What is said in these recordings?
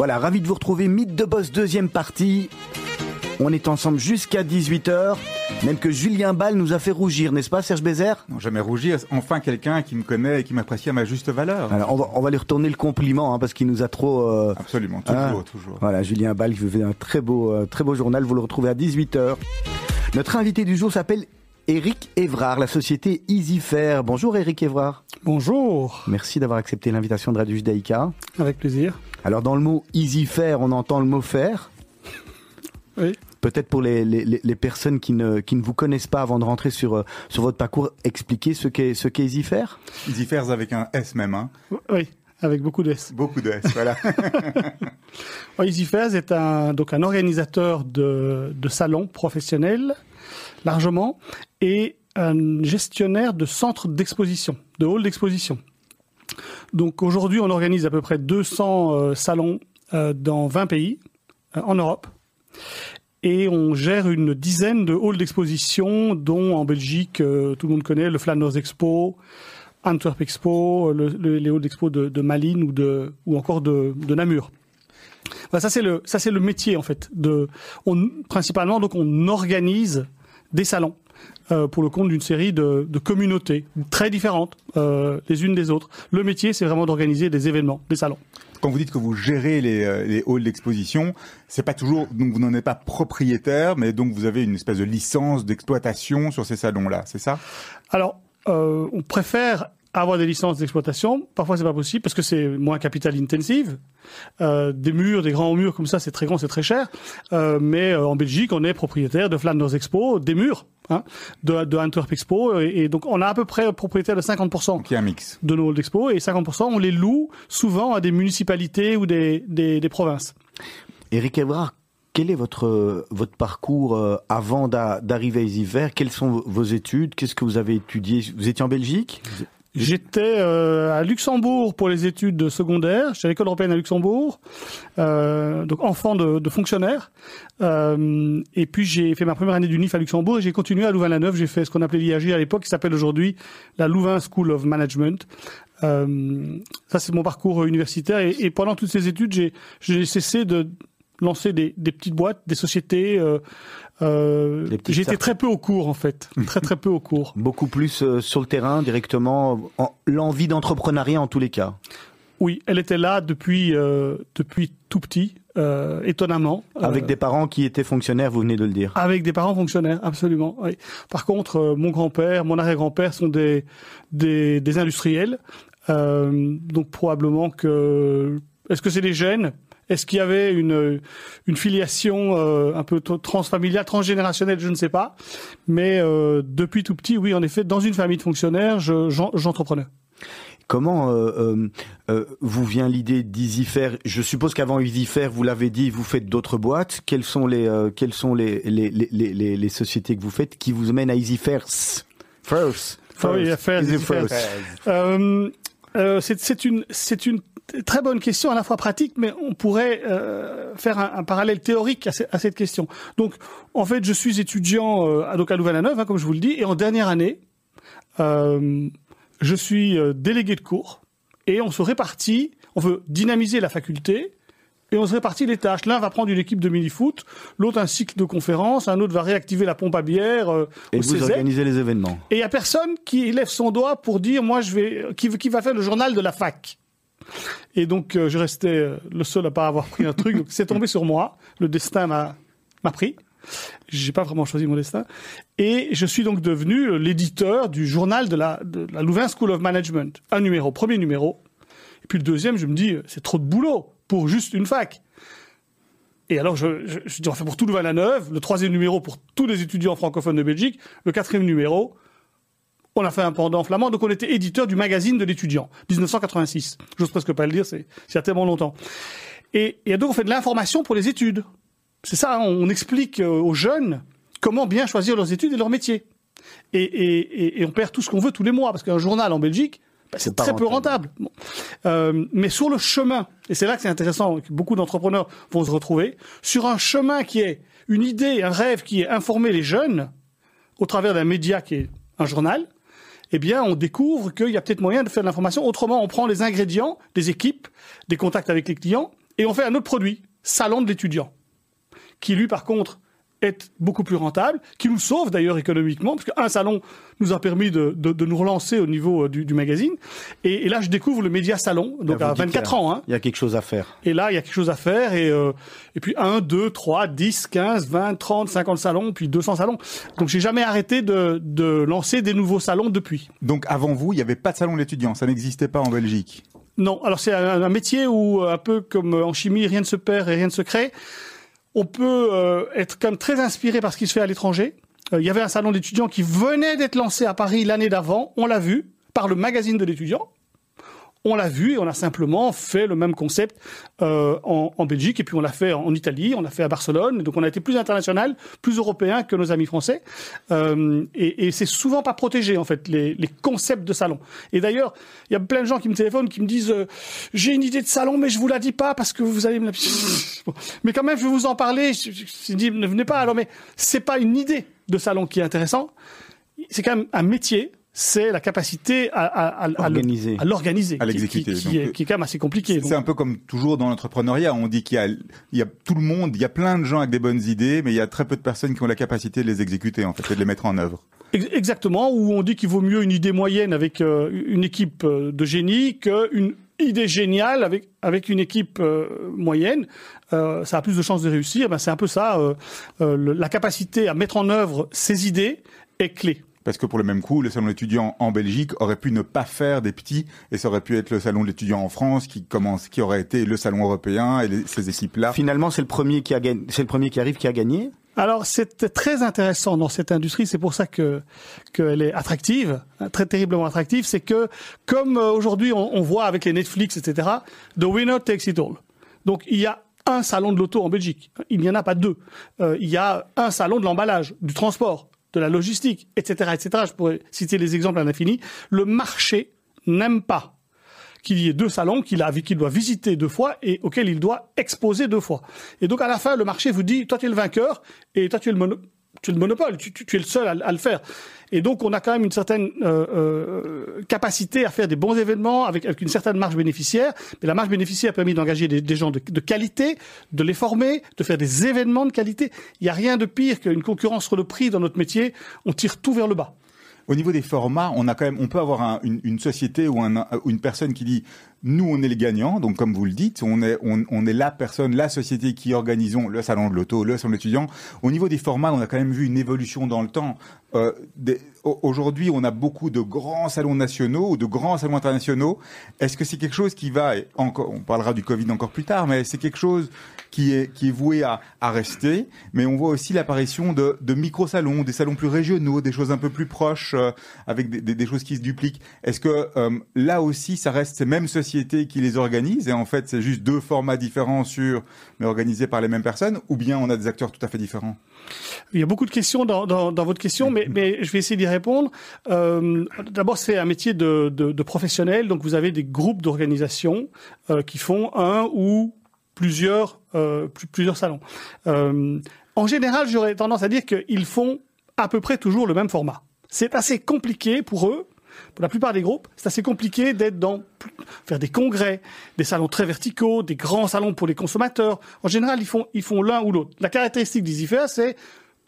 Voilà, ravi de vous retrouver. Mythe de Boss, deuxième partie. On est ensemble jusqu'à 18h. Même que Julien Ball nous a fait rougir, n'est-ce pas, Serge Bézère? Non, jamais rougir. Enfin, quelqu'un qui me connaît et qui m'apprécie à ma juste valeur. Alors, on va, on va lui retourner le compliment, hein, parce qu'il nous a trop... euh, Absolument, toujours, hein. toujours. Voilà, Julien Ball qui fait un très beau, euh, très beau journal. Vous le retrouvez à 18h. Notre invité du jour s'appelle Eric Évrard, la société EasyFair. Bonjour Eric Évrard. Bonjour, Merci d'avoir accepté l'invitation de Radio Judaïka. avec plaisir. Alors dans le mot EasyFair, on entend le mot faire. Oui. Peut-être pour les, les, les- personnes qui ne, qui ne vous connaissent pas avant de rentrer sur, euh, sur votre parcours, expliquer ce qu'est ce qu'est EasyFair. Easy Fairs avec un S même, hein. Oui, avec beaucoup de S. Beaucoup de S, voilà. Ouais, EasyFairs est un, donc un organisateur de, de salons professionnels, largement, et un gestionnaire de centres d'exposition, de halls d'exposition. Donc aujourd'hui, on organise à peu près 200 euh, salons euh, dans 20 pays euh, en Europe. Et on gère une dizaine de halls d'exposition, dont en Belgique, tout le monde connaît le Flanders Expo, Antwerp Expo, le, le- les halls d'expo de, Malines ou, de, ou encore de, Namur. Ça c'est le ça c'est le métier en fait. De, principalement donc on organise des salons euh, pour le compte d'une série de, de communautés très différentes euh, les unes des autres. Le métier c'est vraiment d'organiser des événements, des salons. Quand vous dites que vous gérez les, euh, les halls d'exposition, c'est pas toujours, donc vous n'en êtes pas propriétaire, mais donc vous avez une espèce de licence d'exploitation sur ces salons-là, c'est ça? Alors, euh, on préfère avoir des licences d'exploitation. Parfois, c'est pas possible parce que c'est moins capital intensive. Euh, des murs, des grands murs comme ça, c'est très grand, c'est très cher. Euh, mais euh, en Belgique, on est propriétaire de Flanders Expo, des murs, hein, de, de Antwerp Expo, et, et donc on a à peu près propriétaire de 50% Donc il y a un mix. de nos d'expo et 50% on les loue souvent à des municipalités ou des, des, des provinces. Eric Évrard, quel est votre, votre parcours avant d'a- d'arriver à EasyFair Quelles sont vos études? Qu'est-ce que vous avez étudié? Vous étiez en Belgique? J'étais euh, à Luxembourg pour les études de secondaire. J'étais à l'école européenne à Luxembourg, euh, donc enfant de, de fonctionnaire. Euh, et puis j'ai fait ma première année d'UNIF à Luxembourg et j'ai continué à Louvain-la-Neuve. J'ai fait ce qu'on appelait l'IAG à l'époque, qui s'appelle aujourd'hui la Louvain School of Management. Euh, ça c'est mon parcours universitaire et, et pendant toutes ces études, j'ai cessé de lancer des, des petites boîtes, des sociétés. Euh, euh, j'ai été très peu au cours en fait, très très peu au cours. Beaucoup plus euh, sur le terrain, directement, en- l'envie d'entrepreneuriat en tous les cas. Oui, elle était là depuis euh, depuis tout petit, euh, étonnamment. Avec des parents qui étaient fonctionnaires, vous venez de le dire. avec des parents fonctionnaires, absolument. Oui. Par contre, mon grand-père, mon arrière-grand-père sont des des, des industriels, donc probablement que est-ce que c'est des gènes Est-ce qu'il y avait une une filiation euh, un peu transfamiliale, transgénérationnelle Je ne sais pas. Mais euh, depuis tout petit, oui, en effet, dans une famille de fonctionnaires, je- j'en- j'entreprenais. Comment euh, euh, euh, vous vient l'idée d'EasyFair Je suppose qu'avant EasyFair, vous l'avez dit, vous faites d'autres boîtes. Quelles sont les euh, quelles sont les les, les, les, les- sociétés que vous faites qui vous mènent à EasyFair First? Ah oui, Easy EasyFair. first? Euh, c'est une, une très bonne question, à la fois pratique, mais on pourrait euh, faire un, un parallèle théorique à, à cette question. Donc, en fait, je suis étudiant euh, à, donc à Louvain-la-Neuve, hein, comme je vous le dis, et en dernière année, euh, je suis euh, délégué de cours, et on se répartit, on veut dynamiser la faculté, et on se répartit les tâches. L'un va prendre une équipe de mini-foot, l'autre un cycle de conférences, un autre va réactiver la pompe à bière euh, Et au vous organisez les événements. Et il y a personne qui lève son doigt pour dire moi je vais qui, qui va faire le journal de la fac. Et donc euh, je restais euh, le seul à pas avoir pris un truc. Donc c'est tombé sur moi. Le destin m'a m'a pris. J'ai pas vraiment choisi mon destin. Et je suis donc devenu l'éditeur du journal de la, de la Louvain School of Management. Un numéro, premier numéro. Et puis le deuxième, je me dis, c'est trop de boulot pour juste une fac. Et alors, je, je, je dis, on fait pour tout Louvain-la-Neuve, le troisième numéro pour tous les étudiants francophones de Belgique, le quatrième numéro, on a fait un pendant flamand, donc on était éditeur du magazine de l'étudiant, 1986. J'ose presque pas le dire, c'est il y a tellement longtemps. Et, donc on fait de l'information pour les études. C'est ça, hein, on explique euh, aux jeunes comment bien choisir leurs études et leur métier. Et on perd tout ce qu'on veut tous les mois, parce qu'un journal en Belgique, bah, c'est très peu rentable. Bon. Euh, mais sur le chemin, et c'est là que c'est intéressant, beaucoup d'entrepreneurs vont se retrouver, sur un chemin qui est une idée, un rêve qui est informer les jeunes, au travers d'un média qui est un journal, eh bien, on découvre qu'il y a peut-être moyen de faire de l'information. Autrement, on prend les ingrédients des équipes, des contacts avec les clients, Et on fait un autre produit, salon de l'étudiant, qui lui, par contre, est beaucoup plus rentable, qui nous sauve d'ailleurs économiquement, parce qu'un salon nous a permis de, de, de nous relancer au niveau euh, du, du magazine. Et, et, là, je découvre le média salon, donc à 24 ans. Hein. Il y a quelque chose à faire. Et là, il y a quelque chose à faire. Et, euh, et puis 1, 2, 3, 10, 15, 20, 30, 50 salons, puis 200 salons. Donc j'ai jamais arrêté de, de lancer des nouveaux salons depuis. Donc avant vous, il n'y avait pas de salon d'étudiants, ça n'existait pas en Belgique Non, alors c'est un, un métier où, un peu comme en chimie, rien ne se perd et rien ne se crée on peut euh, être comme très inspiré par ce qui se fait à l'étranger. Euh, il y avait un salon d'étudiants qui venait d'être lancé à Paris l'année d'avant, on l'a vu, par le magazine de l'étudiant on l'a vu et on a simplement fait le même concept euh, en, en, Belgique et puis on l'a fait en Italie, on l'a fait à Barcelone. Donc on a été plus international, plus européen que nos amis français. Euh, et, et c'est souvent pas protégé en fait les, les concepts de salon. Et d'ailleurs, il y a plein de gens qui me téléphonent, qui me disent euh, j'ai une idée de salon, mais je vous la dis pas parce que vous allez me la. mais quand même, je vais vous en parler. Je, je, je dis ne venez pas. Alors mais c'est pas une idée de salon qui est intéressant. C'est quand même un métier c'est la capacité à, à, à, organiser. à l'organiser, à l'exécuter, qui, qui, qui, est, qui, est, quand même assez compliqué. C'est un peu comme toujours dans l'entrepreneuriat, on dit qu'il y a, il y a tout le monde, il y a plein de gens avec des bonnes idées, mais il y a très peu de personnes qui ont la capacité de les exécuter en fait et de les mettre en œuvre. Exactement, où on dit qu'il vaut mieux une idée moyenne avec euh, une équipe euh, de génie qu'une idée géniale avec avec une équipe euh, moyenne, euh, ça a plus de chances de réussir. Ben, c'est un peu ça. Euh, le, la capacité à mettre en œuvre ces idées est clé. Parce que pour le même coup, le salon d'étudiants en Belgique aurait pu ne pas faire des petits, et ça aurait pu être le salon de l'étudiant en France qui commence, qui aurait été le salon européen et les, ces équipes-là. Finalement, c'est le premier qui a gagné, c'est le premier qui arrive qui a gagné. Alors c'est très intéressant dans cette industrie, c'est pour ça que qu'elle est attractive, très terriblement attractive, c'est que comme aujourd'hui on, on voit avec les Netflix, etc. The winner takes it all. Donc il y a un salon de l'auto en Belgique. Il n'y en a pas deux. Euh, il y a un salon de l'emballage, du transport, de la logistique, etc., etc. Je pourrais citer les exemples à l'infini. Le marché n'aime pas qu'il y ait deux salons qu'il qu'il doit visiter deux fois et auxquels il doit exposer deux fois. Et donc à la fin, le marché vous dit, toi tu es le vainqueur et toi tu es le, monopole, tu, es le seul à, le faire. Et donc on a quand même une certaine euh, euh, capacité à faire des bons événements avec, une certaine marge bénéficiaire. Mais la marge bénéficiaire a permis d'engager des, gens de, qualité, de les former, de faire des événements de qualité. Il n'y a rien de pire qu'une concurrence sur le prix dans notre métier. On tire tout vers le bas. Au niveau des formats, on a quand même, on peut avoir un, une, société ou un, une personne qui dit nous on est les gagnants, donc comme vous le dites, on est on, est la personne, la société qui organisons le salon de l'auto, le salon de l'étudiant. Au niveau des formats, on a quand même vu une évolution dans le temps. Euh, Aujourd'hui, on a beaucoup de grands salons nationaux ou de grands salons internationaux. Est-ce que c'est quelque chose qui va, encore, on parlera du Covid encore plus tard, mais c'est quelque chose qui est, qui est voué à, à rester. Mais on voit aussi l'apparition de, de micro-salons, des salons plus régionaux, des choses un peu plus proches, euh, avec des, des, des, choses qui se dupliquent. Est-ce que euh, là aussi, ça reste ces mêmes sociétés qui les organisent et en fait, c'est juste deux formats différents sur, mais organisés par les mêmes personnes, ou bien on a des acteurs tout à fait différents? Il y a beaucoup de questions dans, votre question, mais, je vais essayer d'y répondre. Euh, D'abord, c'est un métier de, de, professionnel, donc vous avez des groupes d'organisation euh, qui font un ou plusieurs, euh, plusieurs salons. Euh, en général, j'aurais tendance à dire qu'ils font à peu près toujours le même format. C'est assez compliqué pour eux pour la plupart des groupes, c'est assez compliqué d'être dans faire des congrès, des salons très verticaux, des grands salons pour les consommateurs. En général, ils font ils font l'un ou l'autre. La caractéristique d'EasyFair, c'est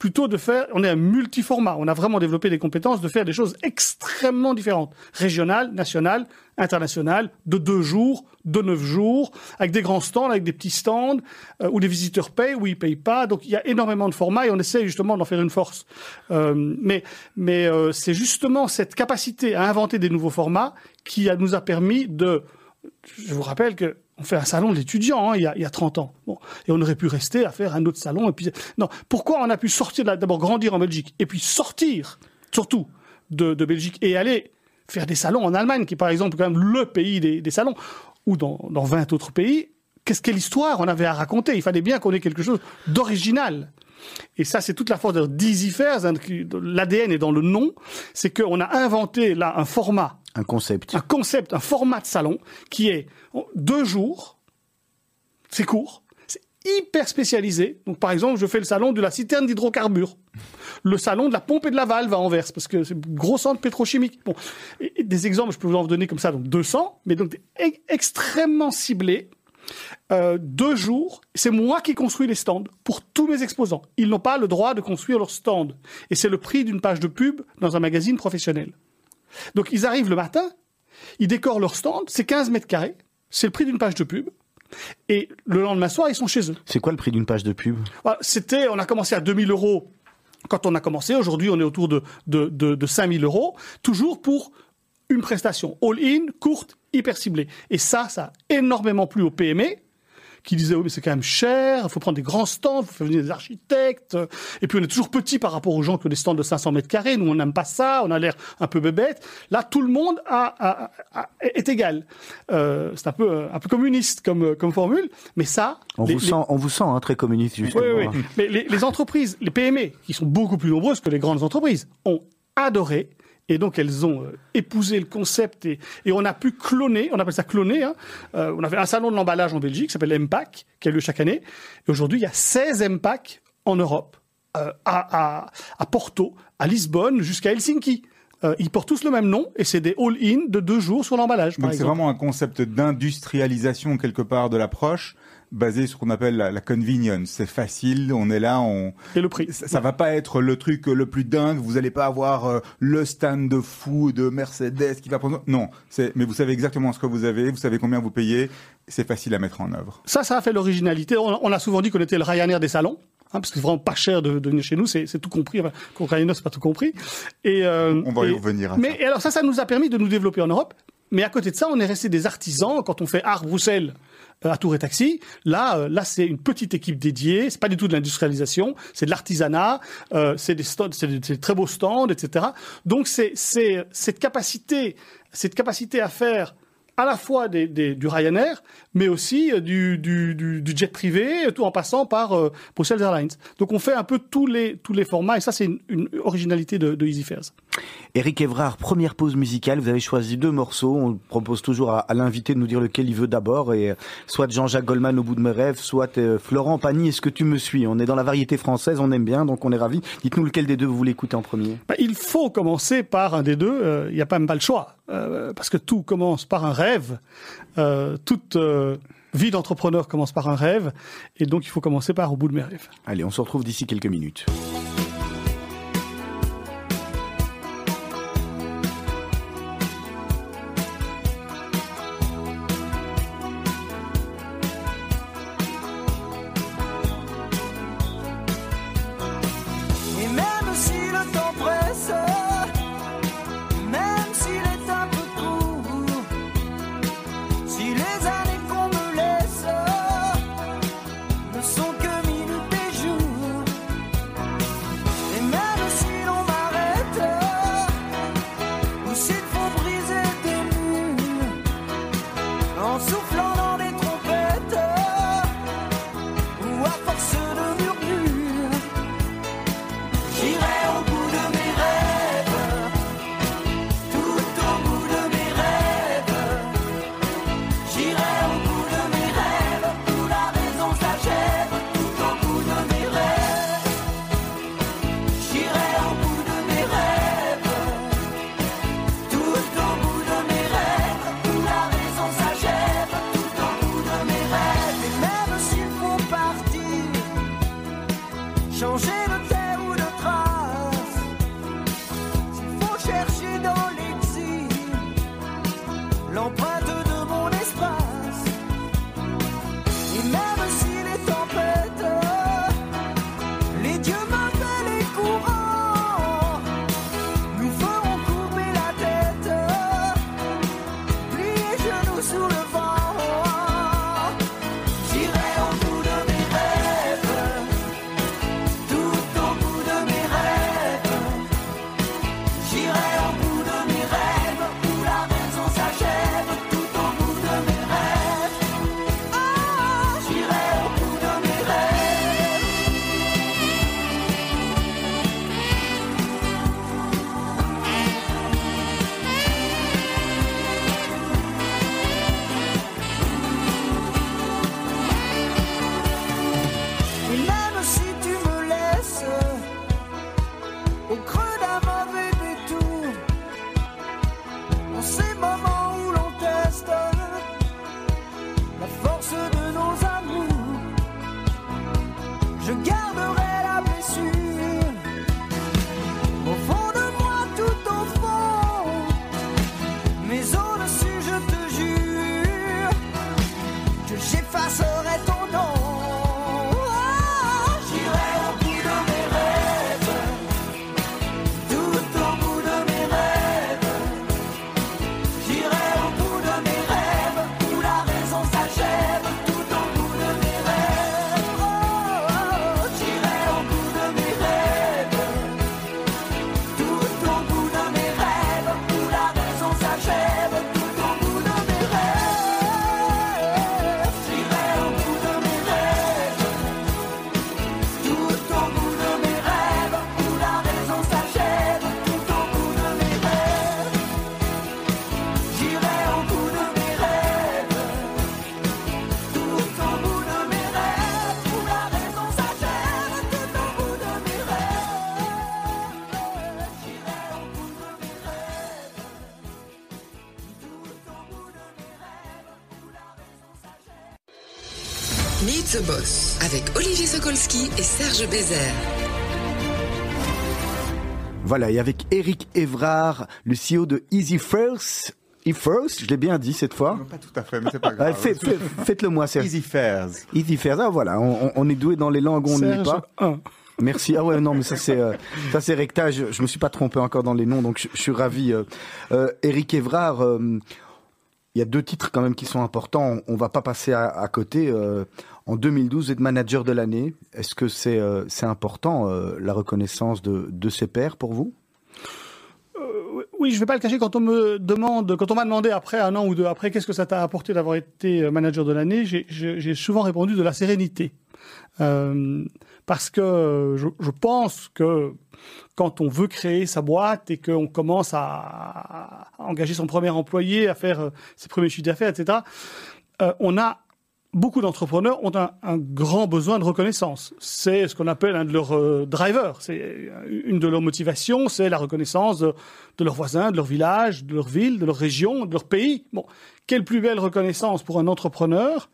plutôt de faire, on est un multiformat, on a vraiment développé des compétences de faire des choses extrêmement différentes, régionales, nationales, internationales, de deux jours, de neuf jours, avec des grands stands, avec des petits stands, euh, où les visiteurs payent, où ils payent pas. Donc il y a énormément de formats et on essaie justement d'en faire une force. Euh, mais euh, c'est justement cette capacité à inventer des nouveaux formats qui nous a permis de, je vous rappelle que on fait un salon de l'étudiant hein, il, y a, il y a 30 ans. Bon. Et on aurait pu rester à faire un autre salon. Et puis... Non, pourquoi on a pu sortir, d'abord grandir en Belgique, et puis sortir, surtout, de, Belgique, et aller faire des salons en Allemagne, qui est par exemple quand même le pays des, salons, ou dans, dans 20 autres pays. Qu'est-ce quelle histoire on avait à raconter? Il fallait bien qu'on ait quelque chose d'original. Et ça, c'est toute la force d'Easy Fairs. Hein, L'ADN est dans le nom. C'est qu'on a inventé là un format un concept. Un concept, un format de salon qui est deux jours, c'est court, c'est hyper spécialisé. Donc par exemple, je fais le salon de la citerne d'hydrocarbures, le salon de la pompe et de la valve à Anvers, parce que c'est un gros centre pétrochimique. Bon, des exemples, je peux vous en donner comme ça, donc 200, mais donc extrêmement ciblés euh, deux jours, c'est moi qui construis les stands pour tous mes exposants. Ils n'ont pas le droit de construire leur stand. Et c'est le prix d'une page de pub dans un magazine professionnel. Donc ils arrivent le matin, ils décorent leur stand, c'est 15 mètres carrés, c'est le prix d'une page de pub. Et le lendemain soir, ils sont chez eux. C'est quoi le prix d'une page de pub? Voilà, C'était, on a commencé à 2000 euros quand on a commencé. Aujourd'hui, on est autour de, de, de, de 5000 euros, toujours pour une prestation all-in, courte, hyper ciblée. Et ça, ça a énormément plu aux PME qui disaient, oui, mais c'est quand même cher, il faut prendre des grands stands, il faut faire venir des architectes. Et puis, on est toujours petit par rapport aux gens qui ont des stands de 500 mètres carrés. Nous, on n'aime pas ça, on a l'air un peu bébête. Là, tout le monde a, a- a- est égal. Euh, c'est un peu, un peu communiste comme, comme formule, mais ça... on les- vous, les- sent, on vous sent hein, très communiste, justement. oui, oui. Mais les, les entreprises, les PME, qui sont beaucoup plus nombreuses que les grandes entreprises, ont adoré. Et donc, elles ont euh, épousé le concept et, et on a pu cloner, on appelle ça cloner. Hein. Euh, on avait un salon de l'emballage en Belgique qui s'appelle MPAC, qui a lieu chaque année. Et aujourd'hui, il y a 16 MPAC en Europe, euh, à, à, à Porto, à Lisbonne, jusqu'à Helsinki. Euh, ils portent tous le même nom et c'est des all-in de deux jours sur l'emballage. Donc c'est vraiment un concept d'industrialisation quelque part de l'approche basé sur ce qu'on appelle la, la convenience. C'est facile, on est là, on Et le prix. ça, ça va pas être le truc le plus dingue. Vous allez pas avoir euh, le stand de fou de Mercedes qui va prendre. Non, c'est mais vous savez exactement ce que vous avez, vous savez combien vous payez. C'est facile à mettre en œuvre. Ça, ça a fait l'originalité. On, on a souvent dit qu'on était le Ryanair des salons. hein, parce que c'est vraiment pas cher de, de venir chez nous, c'est tout compris. Enfin, Ryanair, c'est pas tout compris. Et, euh, On va y et- revenir à Mais ça. et alors ça, ça nous a permis de nous développer en Europe. Mais à côté de ça, on est resté des artisans. Quand on fait Art Bruxelles à Tour et Taxi, là, euh, là, c'est une petite équipe dédiée. C'est pas du tout de l'industrialisation, c'est de l'artisanat. Euh, c'est des stands, c'est des, très beaux stands, etc. Donc c'est c'est cette capacité, cette capacité à faire à la fois des, des- du Ryanair, mais aussi euh, du, du, du, jet privé, tout en passant par euh, Brussels Airlines. Donc on fait un peu tous les, tous les formats, et ça c'est une, originalité de, de. Eric Evrard, première pause musicale. Vous avez choisi deux morceaux. On propose toujours à, à l'invité de nous dire lequel il veut d'abord. Et euh, soit Jean-Jacques Goldman au bout de mes rêves, soit euh, Florent Pagny. Est-ce que tu me suis? On est dans la variété française, on aime bien, donc on est ravis. Dites-nous lequel des deux vous voulez écouter en premier. Ben, il faut commencer par un des deux, euh, il n'y a pas même pas le choix, euh, parce que tout commence par un rêve, toute vie d'entrepreneur commence par un rêve, et donc il faut commencer par au bout de mes rêves. Allez, on se retrouve d'ici quelques minutes. Ou Serge Bézère. Voilà, et avec Eric Evrard, le CEO de Easy First. Easy First, je l'ai bien dit cette fois. Pas tout à fait, mais c'est pas grave. fait- fait- Faites-le moi, Serge. Easy Fairs. Easy First, ah voilà, on, est doué dans les langues, on n'y est Serge pas. 1. Merci. Ah ouais, non, mais ça c'est euh, ça c'est rectage. Je me suis pas trompé encore dans les noms, donc je, je suis ravi. Euh, euh, Eric Evrard, euh, il y a deux titres quand même qui sont importants. On, on va pas passer à, à côté. Euh, en 2012, vous manager de l'année. Est-ce que c'est euh, important euh, la reconnaissance de ses pairs pour vous? Oui, je vais pas le cacher. Quand on me demande, quand on m'a demandé après un an ou deux après, qu'est-ce que ça t'a apporté d'avoir été euh, manager de l'année, j'ai- souvent répondu de la sérénité, Euh, parce que euh, je, pense que quand on veut créer sa boîte et qu'on commence à, engager son premier employé, à faire euh, ses premiers chiffres d'affaires, etc., euh, on a beaucoup d'entrepreneurs ont un, grand besoin de reconnaissance. C'est ce qu'on appelle un de leurs euh, drivers. C'est euh, une de leurs motivations, c'est la reconnaissance de, de leurs voisins, de leur village, de leur ville, de leur région, de leur pays. Bon, quelle plus belle reconnaissance pour un entrepreneur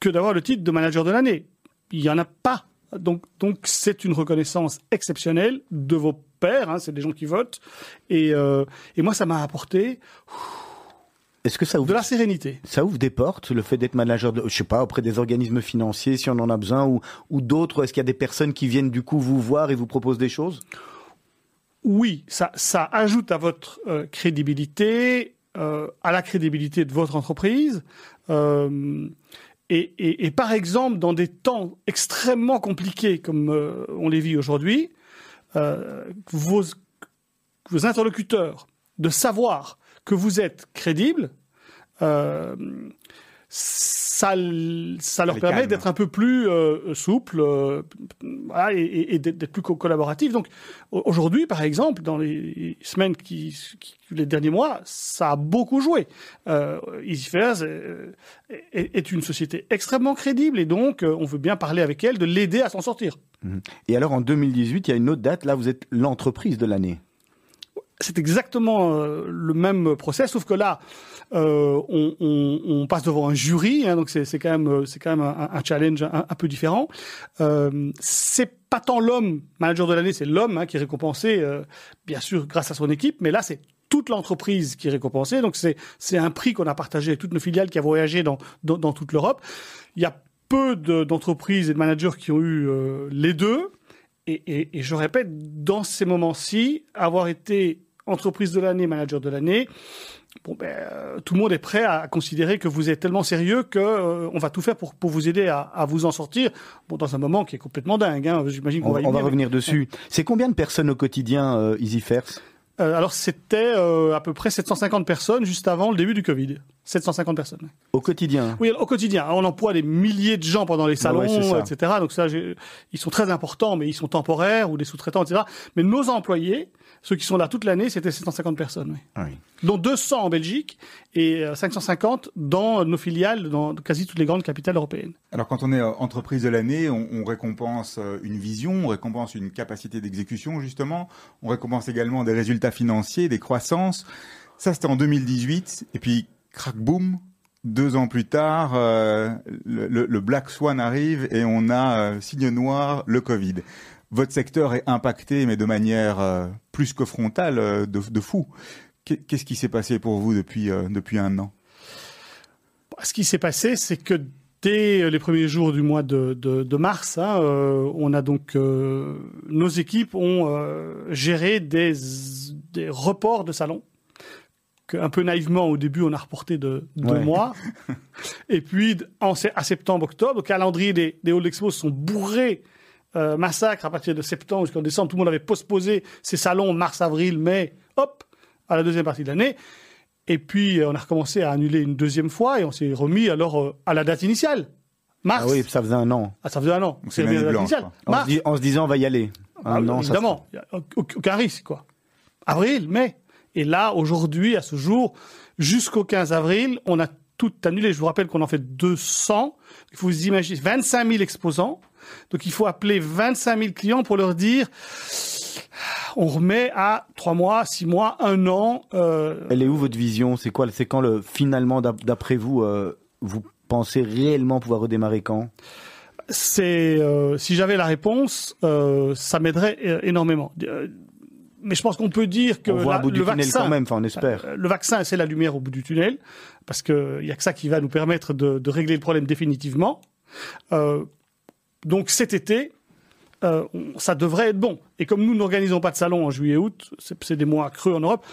que d'avoir le titre de manager de l'année? Il n'y en a pas. Donc, donc c'est une reconnaissance exceptionnelle de vos pairs, hein, c'est des gens qui votent. Et, euh, et moi, ça m'a apporté Est-ce que ça de ouvre la sérénité. ça ouvre des portes, le fait d'être manager, de, je sais pas, auprès des organismes financiers, si on en a besoin, ou, ou d'autres? Est-ce qu'il y a des personnes qui viennent du coup vous voir et vous proposent des choses? Oui, ça, ça ajoute à votre euh, crédibilité, euh, à la crédibilité de votre entreprise. Euh, et, et- et par exemple, dans des temps extrêmement compliqués comme on les vit aujourd'hui, vos, vos interlocuteurs de savoir que vous êtes crédible, euh, ça, leur permet d'être un peu plus euh, souple euh, voilà, et, et- et d'être plus co- collaboratif. Donc au- aujourd'hui, par exemple, dans les semaines qui, qui- les derniers mois, ça a beaucoup joué. Euh, EasyFairs est, est une société extrêmement crédible et donc on veut bien parler avec elle de l'aider à s'en sortir. Et alors en 2018, il y a une autre date, là vous êtes l'entreprise de l'année. C'est exactement euh, le même process, sauf que là, euh, on, passe devant un jury, hein, donc c'est quand même, c'est quand même un, challenge un, peu différent. Euh, c'est pas tant l'homme manager de l'année, c'est l'homme hein, qui est récompensé, euh, bien sûr grâce à son équipe, mais là c'est toute l'entreprise qui est récompensée. Donc c'est c'est un prix qu'on a partagé avec toutes nos filiales qui a voyagé dans dans, toute l'Europe. Il y a peu de- d'entreprises et de managers qui ont eu les deux. Et je répète, dans ces moments-ci, avoir été entreprise de l'année, manager de l'année, bon ben, euh, tout le monde est prêt à considérer que vous êtes tellement sérieux que euh, on va tout faire pour, pour vous aider à, à vous en sortir. Bon, dans un moment qui est complètement dingue. Hein, J'imagine qu'on On, va y on va mais- revenir dessus. C'est combien de personnes au quotidien, euh, EasyFairs Euh, alors c'était euh, à peu près 750 personnes juste avant le début du Covid. 750 personnes. Au quotidien? Oui, au quotidien. On emploie des milliers de gens pendant les salons, ouais, c'est ça. etc. Donc ça, ils sont très importants, mais ils sont temporaires ou des sous-traitants, etc. Mais nos employés, ceux qui sont là toute l'année, c'était 750 personnes, oui. Ah oui. dont 200 en Belgique et euh, 550 dans nos filiales, dans quasi toutes les grandes capitales européennes. Alors quand on est euh, entreprise de l'année, on, on récompense euh, une vision, on récompense une capacité d'exécution justement, on récompense également des résultats financiers, des croissances. Ça c'était en 2018 et puis crack boom, deux ans plus tard, euh, le, le- le Black Swan arrive et on a euh, signe noir, le Covid. Votre secteur est impacté, mais de manière euh, plus que frontale, euh, de, de fou. Qu'est- Qu'est-ce qui s'est passé pour vous depuis, euh, depuis un an? Ce qui s'est passé, c'est que dès les premiers jours du mois de, de- de mars, hein, on a donc nos équipes ont géré des, des reports de salon. Que, un peu naïvement, au début, on a reporté de deux Ouais. mois. Et puis, en, à septembre-octobre, le calendrier des, des halls expo sont bourrés. Euh, massacre à partir de septembre jusqu'en décembre. Tout le monde avait postposé ses salons mars, avril, mai, hop, à la deuxième partie de l'année. Et puis, euh, on a recommencé à annuler une deuxième fois et on s'est remis alors euh, à la date initiale. Mars. Ah oui, ça faisait un an. Ah, ça faisait un an. C'est la date blanche, initiale. En se, en se disant, on va y aller. Ah, Un an, ça évidemment, il a aucun risque, quoi. Avril, mai. Et là, aujourd'hui, à ce jour, jusqu'au 15 avril, on a tout annulé. Je vous rappelle qu'on en fait 200. Il faut vous imaginer 25 000 exposants. Donc, il faut appeler 25 000 clients pour leur dire, on remet à 3 mois, 6 mois, 1 an. euh, Elle est où votre vision? C'est quoi C'est quand le finalement, d'ap- d'après vous, euh, vous pensez réellement pouvoir redémarrer quand? C'est euh, si j'avais la réponse, ça m'aiderait énormément. Mais je pense qu'on peut dire que On voit la- un bout du le tunnel vaccin, quand même, enfin on espère. Le vaccin, c'est la lumière au bout du tunnel, parce qu'il n'y a que ça qui va nous permettre de, de régler le problème définitivement. Euh, donc cet été, euh, ça devrait être bon. Et comme nous n'organisons pas de salon en juillet-août, c'est c'est des mois creux en Europe,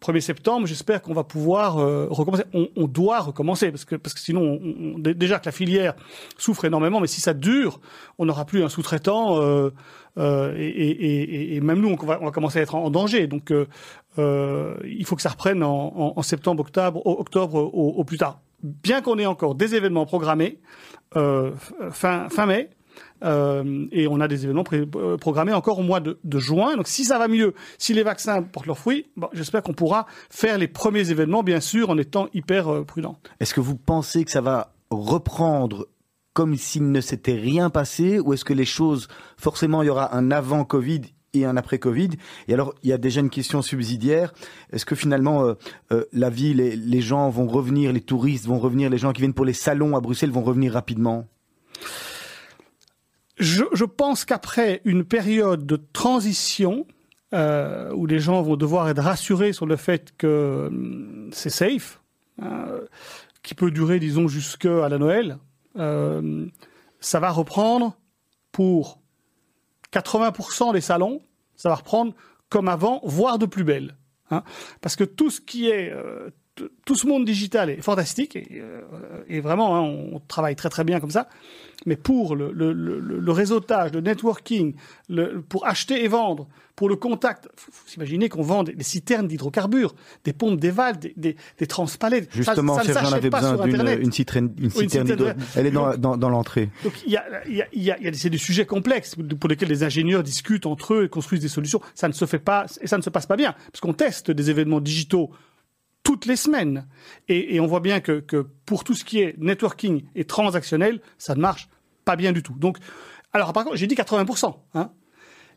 1er septembre, j'espère qu'on va pouvoir euh, recommencer. On, doit recommencer, parce que, parce que sinon, on- on- dé- déjà que la filière souffre énormément, mais si ça dure, on n'aura plus un sous-traitant, euh, et, même nous, on va, commencer à être en, danger. Donc, il faut que ça reprenne en, septembre, octobre, octobre au, au plus tard. Bien qu'on ait encore des événements programmés fin, fin mai, euh, et on a des événements euh, programmés encore au mois de, juin. Donc si ça va mieux, si les vaccins portent leurs fruits, j'espère qu'on pourra faire les premiers événements, bien sûr, en étant hyper euh, prudent. Est-ce que vous pensez que ça va reprendre comme s'il ne s'était rien passé ou est-ce que les choses, forcément, il y aura un avant Covid et un après Covid? Et alors, il y a déjà une question subsidiaire. Est-ce que finalement, la ville, les, les gens vont revenir, les touristes vont revenir, les gens qui viennent pour les salons à Bruxelles vont revenir rapidement? Je, je pense qu'après une période de transition, euh, où les gens vont devoir être rassurés sur le fait que hum, c'est safe, hein, qui peut durer, disons, jusqu'à la Noël, euh, ça va reprendre pour 80% des salons, ça va reprendre comme avant, voire de plus belle. hein. Parce que tout ce qui est, euh, tout ce monde digital est fantastique et, euh, et vraiment, hein, on travaille très très bien comme ça. Mais pour le, le, le, le réseautage, le networking, le, pour acheter et vendre, pour le contact, faut, faut s'imaginer qu'on vend des, des citernes d'hydrocarbures, des pompes d'éval, des, des, des transpalettes. Ça- Justement, ça, Serge, avais pas besoin d'une une citerne, une Oui, une citerne d'hydro- Elle est dans, dans, dans l'entrée. Donc il y a, il y a, il y a, il y a- c'est des sujets complexes pour lesquels les ingénieurs discutent entre eux et construisent des solutions. Ça ne se fait pas et ça ne se passe pas bien parce qu'on teste des événements digitaux toutes les semaines et, on voit bien que, pour tout ce qui est networking et transactionnel, ça ne marche pas bien du tout. Donc, alors par contre, j'ai dit 80%. Hein,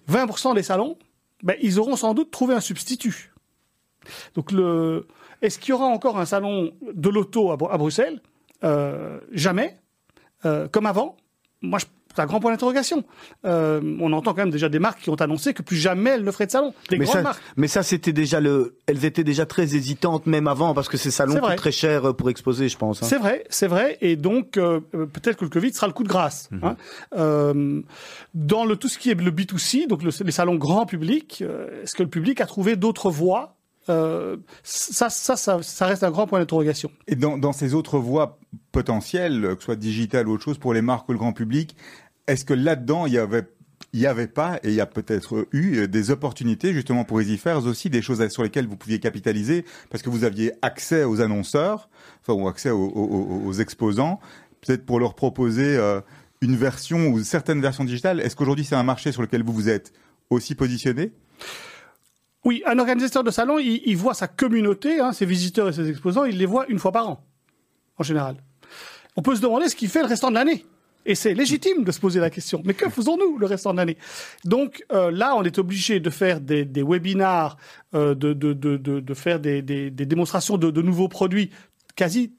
20% des salons, ben, ils auront sans doute trouvé un substitut. Donc, est-ce qu'il y aura encore un salon de l'auto à, Bru- à Bruxelles? Euh, Jamais. Euh, comme avant. C'est un grand point d'interrogation. Euh, on entend quand même déjà des marques qui ont annoncé que plus jamais elles ne feraient de salon. Des Mais grandes ça, marques. mais ça, c'était déjà le. Elles étaient déjà très hésitantes même avant parce que ces salons coûtent très cher euh, pour exposer, je pense. hein. C'est vrai, c'est vrai, et donc euh, peut-être que le Covid sera le coup de grâce. Mhm. hein. Euh, dans le tout ce qui est le B2C, donc le- les salons grand public, euh, est-ce que le public a trouvé d'autres voies? Euh, ça, ça, ça, ça reste un grand point d'interrogation. Et dans, dans ces autres voies potentielles, que ce soit digitales ou autre chose, pour les marques ou le grand public, est-ce que là-dedans, il y avait il y avait pas, et il y a peut-être eu euh, des opportunités justement pour EasyFairs aussi, des choses sur lesquelles vous pouviez capitaliser, parce que vous aviez accès aux annonceurs, enfin, ou accès aux, aux- aux exposants, peut-être pour leur proposer euh, une version ou certaines versions digitales. Est-ce qu'aujourd'hui c'est un marché sur lequel vous vous êtes aussi positionné? Oui, un organisateur de salon, il, il voit sa communauté, hein, ses visiteurs et ses exposants, il les voit une fois par an, en général. On peut se demander ce qu'il fait le restant de l'année. Et c'est légitime de se poser la question. Mais que faisons-nous le restant de l'année Donc euh, là, on est obligé de faire des, des webinars, euh, de, de, de, de, de faire des, des, des démonstrations de, nouveaux produits quasi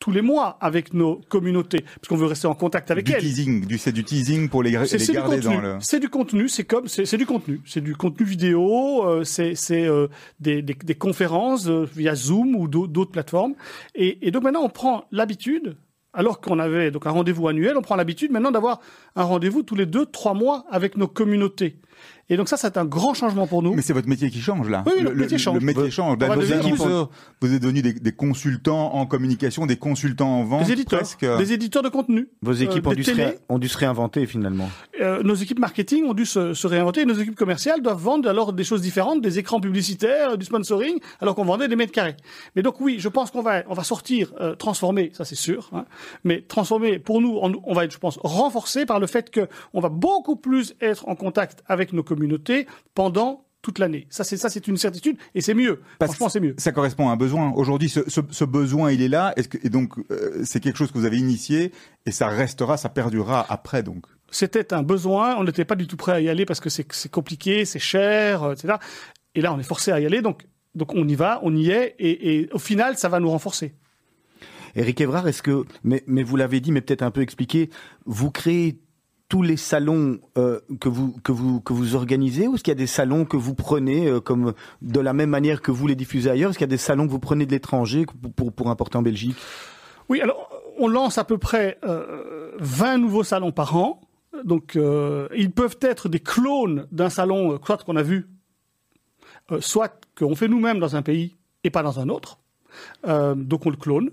tous les mois avec nos communautés, parce qu'on veut rester en contact avec du elles. teasing, du, c'est du teasing pour les, les c'est du garder contenu. dans le. C'est du contenu. C'est comme c'est du contenu. C'est du contenu vidéo. euh, c'est euh, des, des, des conférences euh, via Zoom ou d'au- d'autres plateformes. Et, et donc maintenant on prend l'habitude. Alors qu'on avait donc un rendez-vous annuel, on prend l'habitude maintenant d'avoir un rendez-vous tous les deux, trois mois avec nos communautés. Et donc ça, c'est un grand changement pour nous. Mais c'est votre métier qui change là. Oui, le métier change. Le métier change. Là, annonceurs, vous êtes devenus des, des consultants en communication, des consultants en vente. Des éditeurs, presque. des éditeurs de contenu. Vos équipes Euh, ont, dû ré- ont dû se réinventer finalement. Euh, nos équipes marketing ont dû se, se réinventer. Et nos équipes commerciales doivent vendre alors des choses différentes, des écrans publicitaires, euh, du sponsoring, alors qu'on vendait des mètres carrés. Mais donc oui, je pense qu'on va, on va sortir, euh, transformer, ça c'est sûr. hein. mais transformer, pour nous, on, on va être, je pense, renforcé par le fait que on va beaucoup plus être en contact avec nos communautés pendant toute l'année. Ça c'est ça c'est une certitude et c'est mieux. Parce Franchement, que c'est mieux. Ça correspond à un besoin. Aujourd'hui, ce, ce, ce besoin, il est là. Est-ce que, et donc, euh, c'est quelque chose que vous avez initié et ça restera, ça perdurera après, donc? C'était un besoin. On n'était pas du tout prêt à y aller parce que c'est c'est compliqué, c'est cher, euh, etc. Et là, on est forcé à y aller. Donc, donc on y va, on y est. Et, et au final, ça va nous renforcer. Eric Evrard, est-ce que, mais, mais vous l'avez dit, mais peut-être un peu expliqué, vous créez tous les salons euh, que vous que vous que vous organisez ou est-ce qu'il y a des salons que vous prenez euh, comme de la même manière que vous les diffusez ailleurs Est-ce qu'il y a des salons que vous prenez de l'étranger pour, pour importer en Belgique? Oui, alors on lance à peu près euh, 20 nouveaux salons par an. Donc, euh, ils peuvent être des clones d'un salon, soit qu'on a vu, soit qu'on fait nous-mêmes dans un pays et pas dans un autre. Donc, on le clone.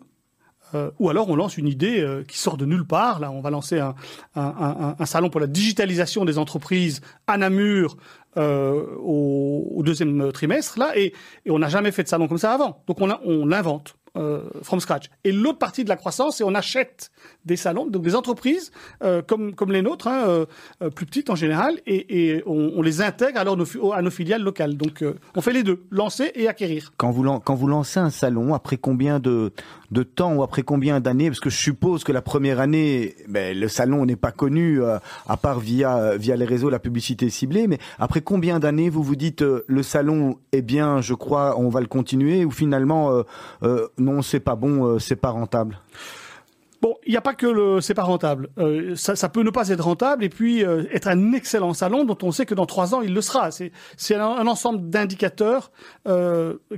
Euh, ou alors on lance une idée euh, qui sort de nulle part. Là, on va lancer un, salon pour la digitalisation des entreprises à Namur euh, au, deuxième trimestre. Là, et, on n'a jamais fait de salon comme ça avant. Donc on l'invente. Euh, from scratch. Et l'autre partie de la croissance, c'est on achète des salons, donc des entreprises euh, comme comme les nôtres, hein, euh, euh, plus petites en général, et, et on, on les intègre alors nos, à nos filiales locales. Donc euh, on fait les deux, lancer et acquérir. quand vous quand vous lancez un salon après combien de de temps ou après combien d'années Parce que je suppose que la première année, ben, le salon n'est pas connu euh, à part via via les réseaux, la publicité ciblée. Mais après combien d'années vous vous dites le salon est bien, je crois, on va le continuer ou finalement non c'est pas bon, euh, c'est pas rentable. Bon, il n'y a pas que le c'est pas rentable. Euh, ça, peut ne pas être rentable et puis euh, être un excellent salon dont on sait que dans trois ans il le sera. C'est un, ensemble d'indicateurs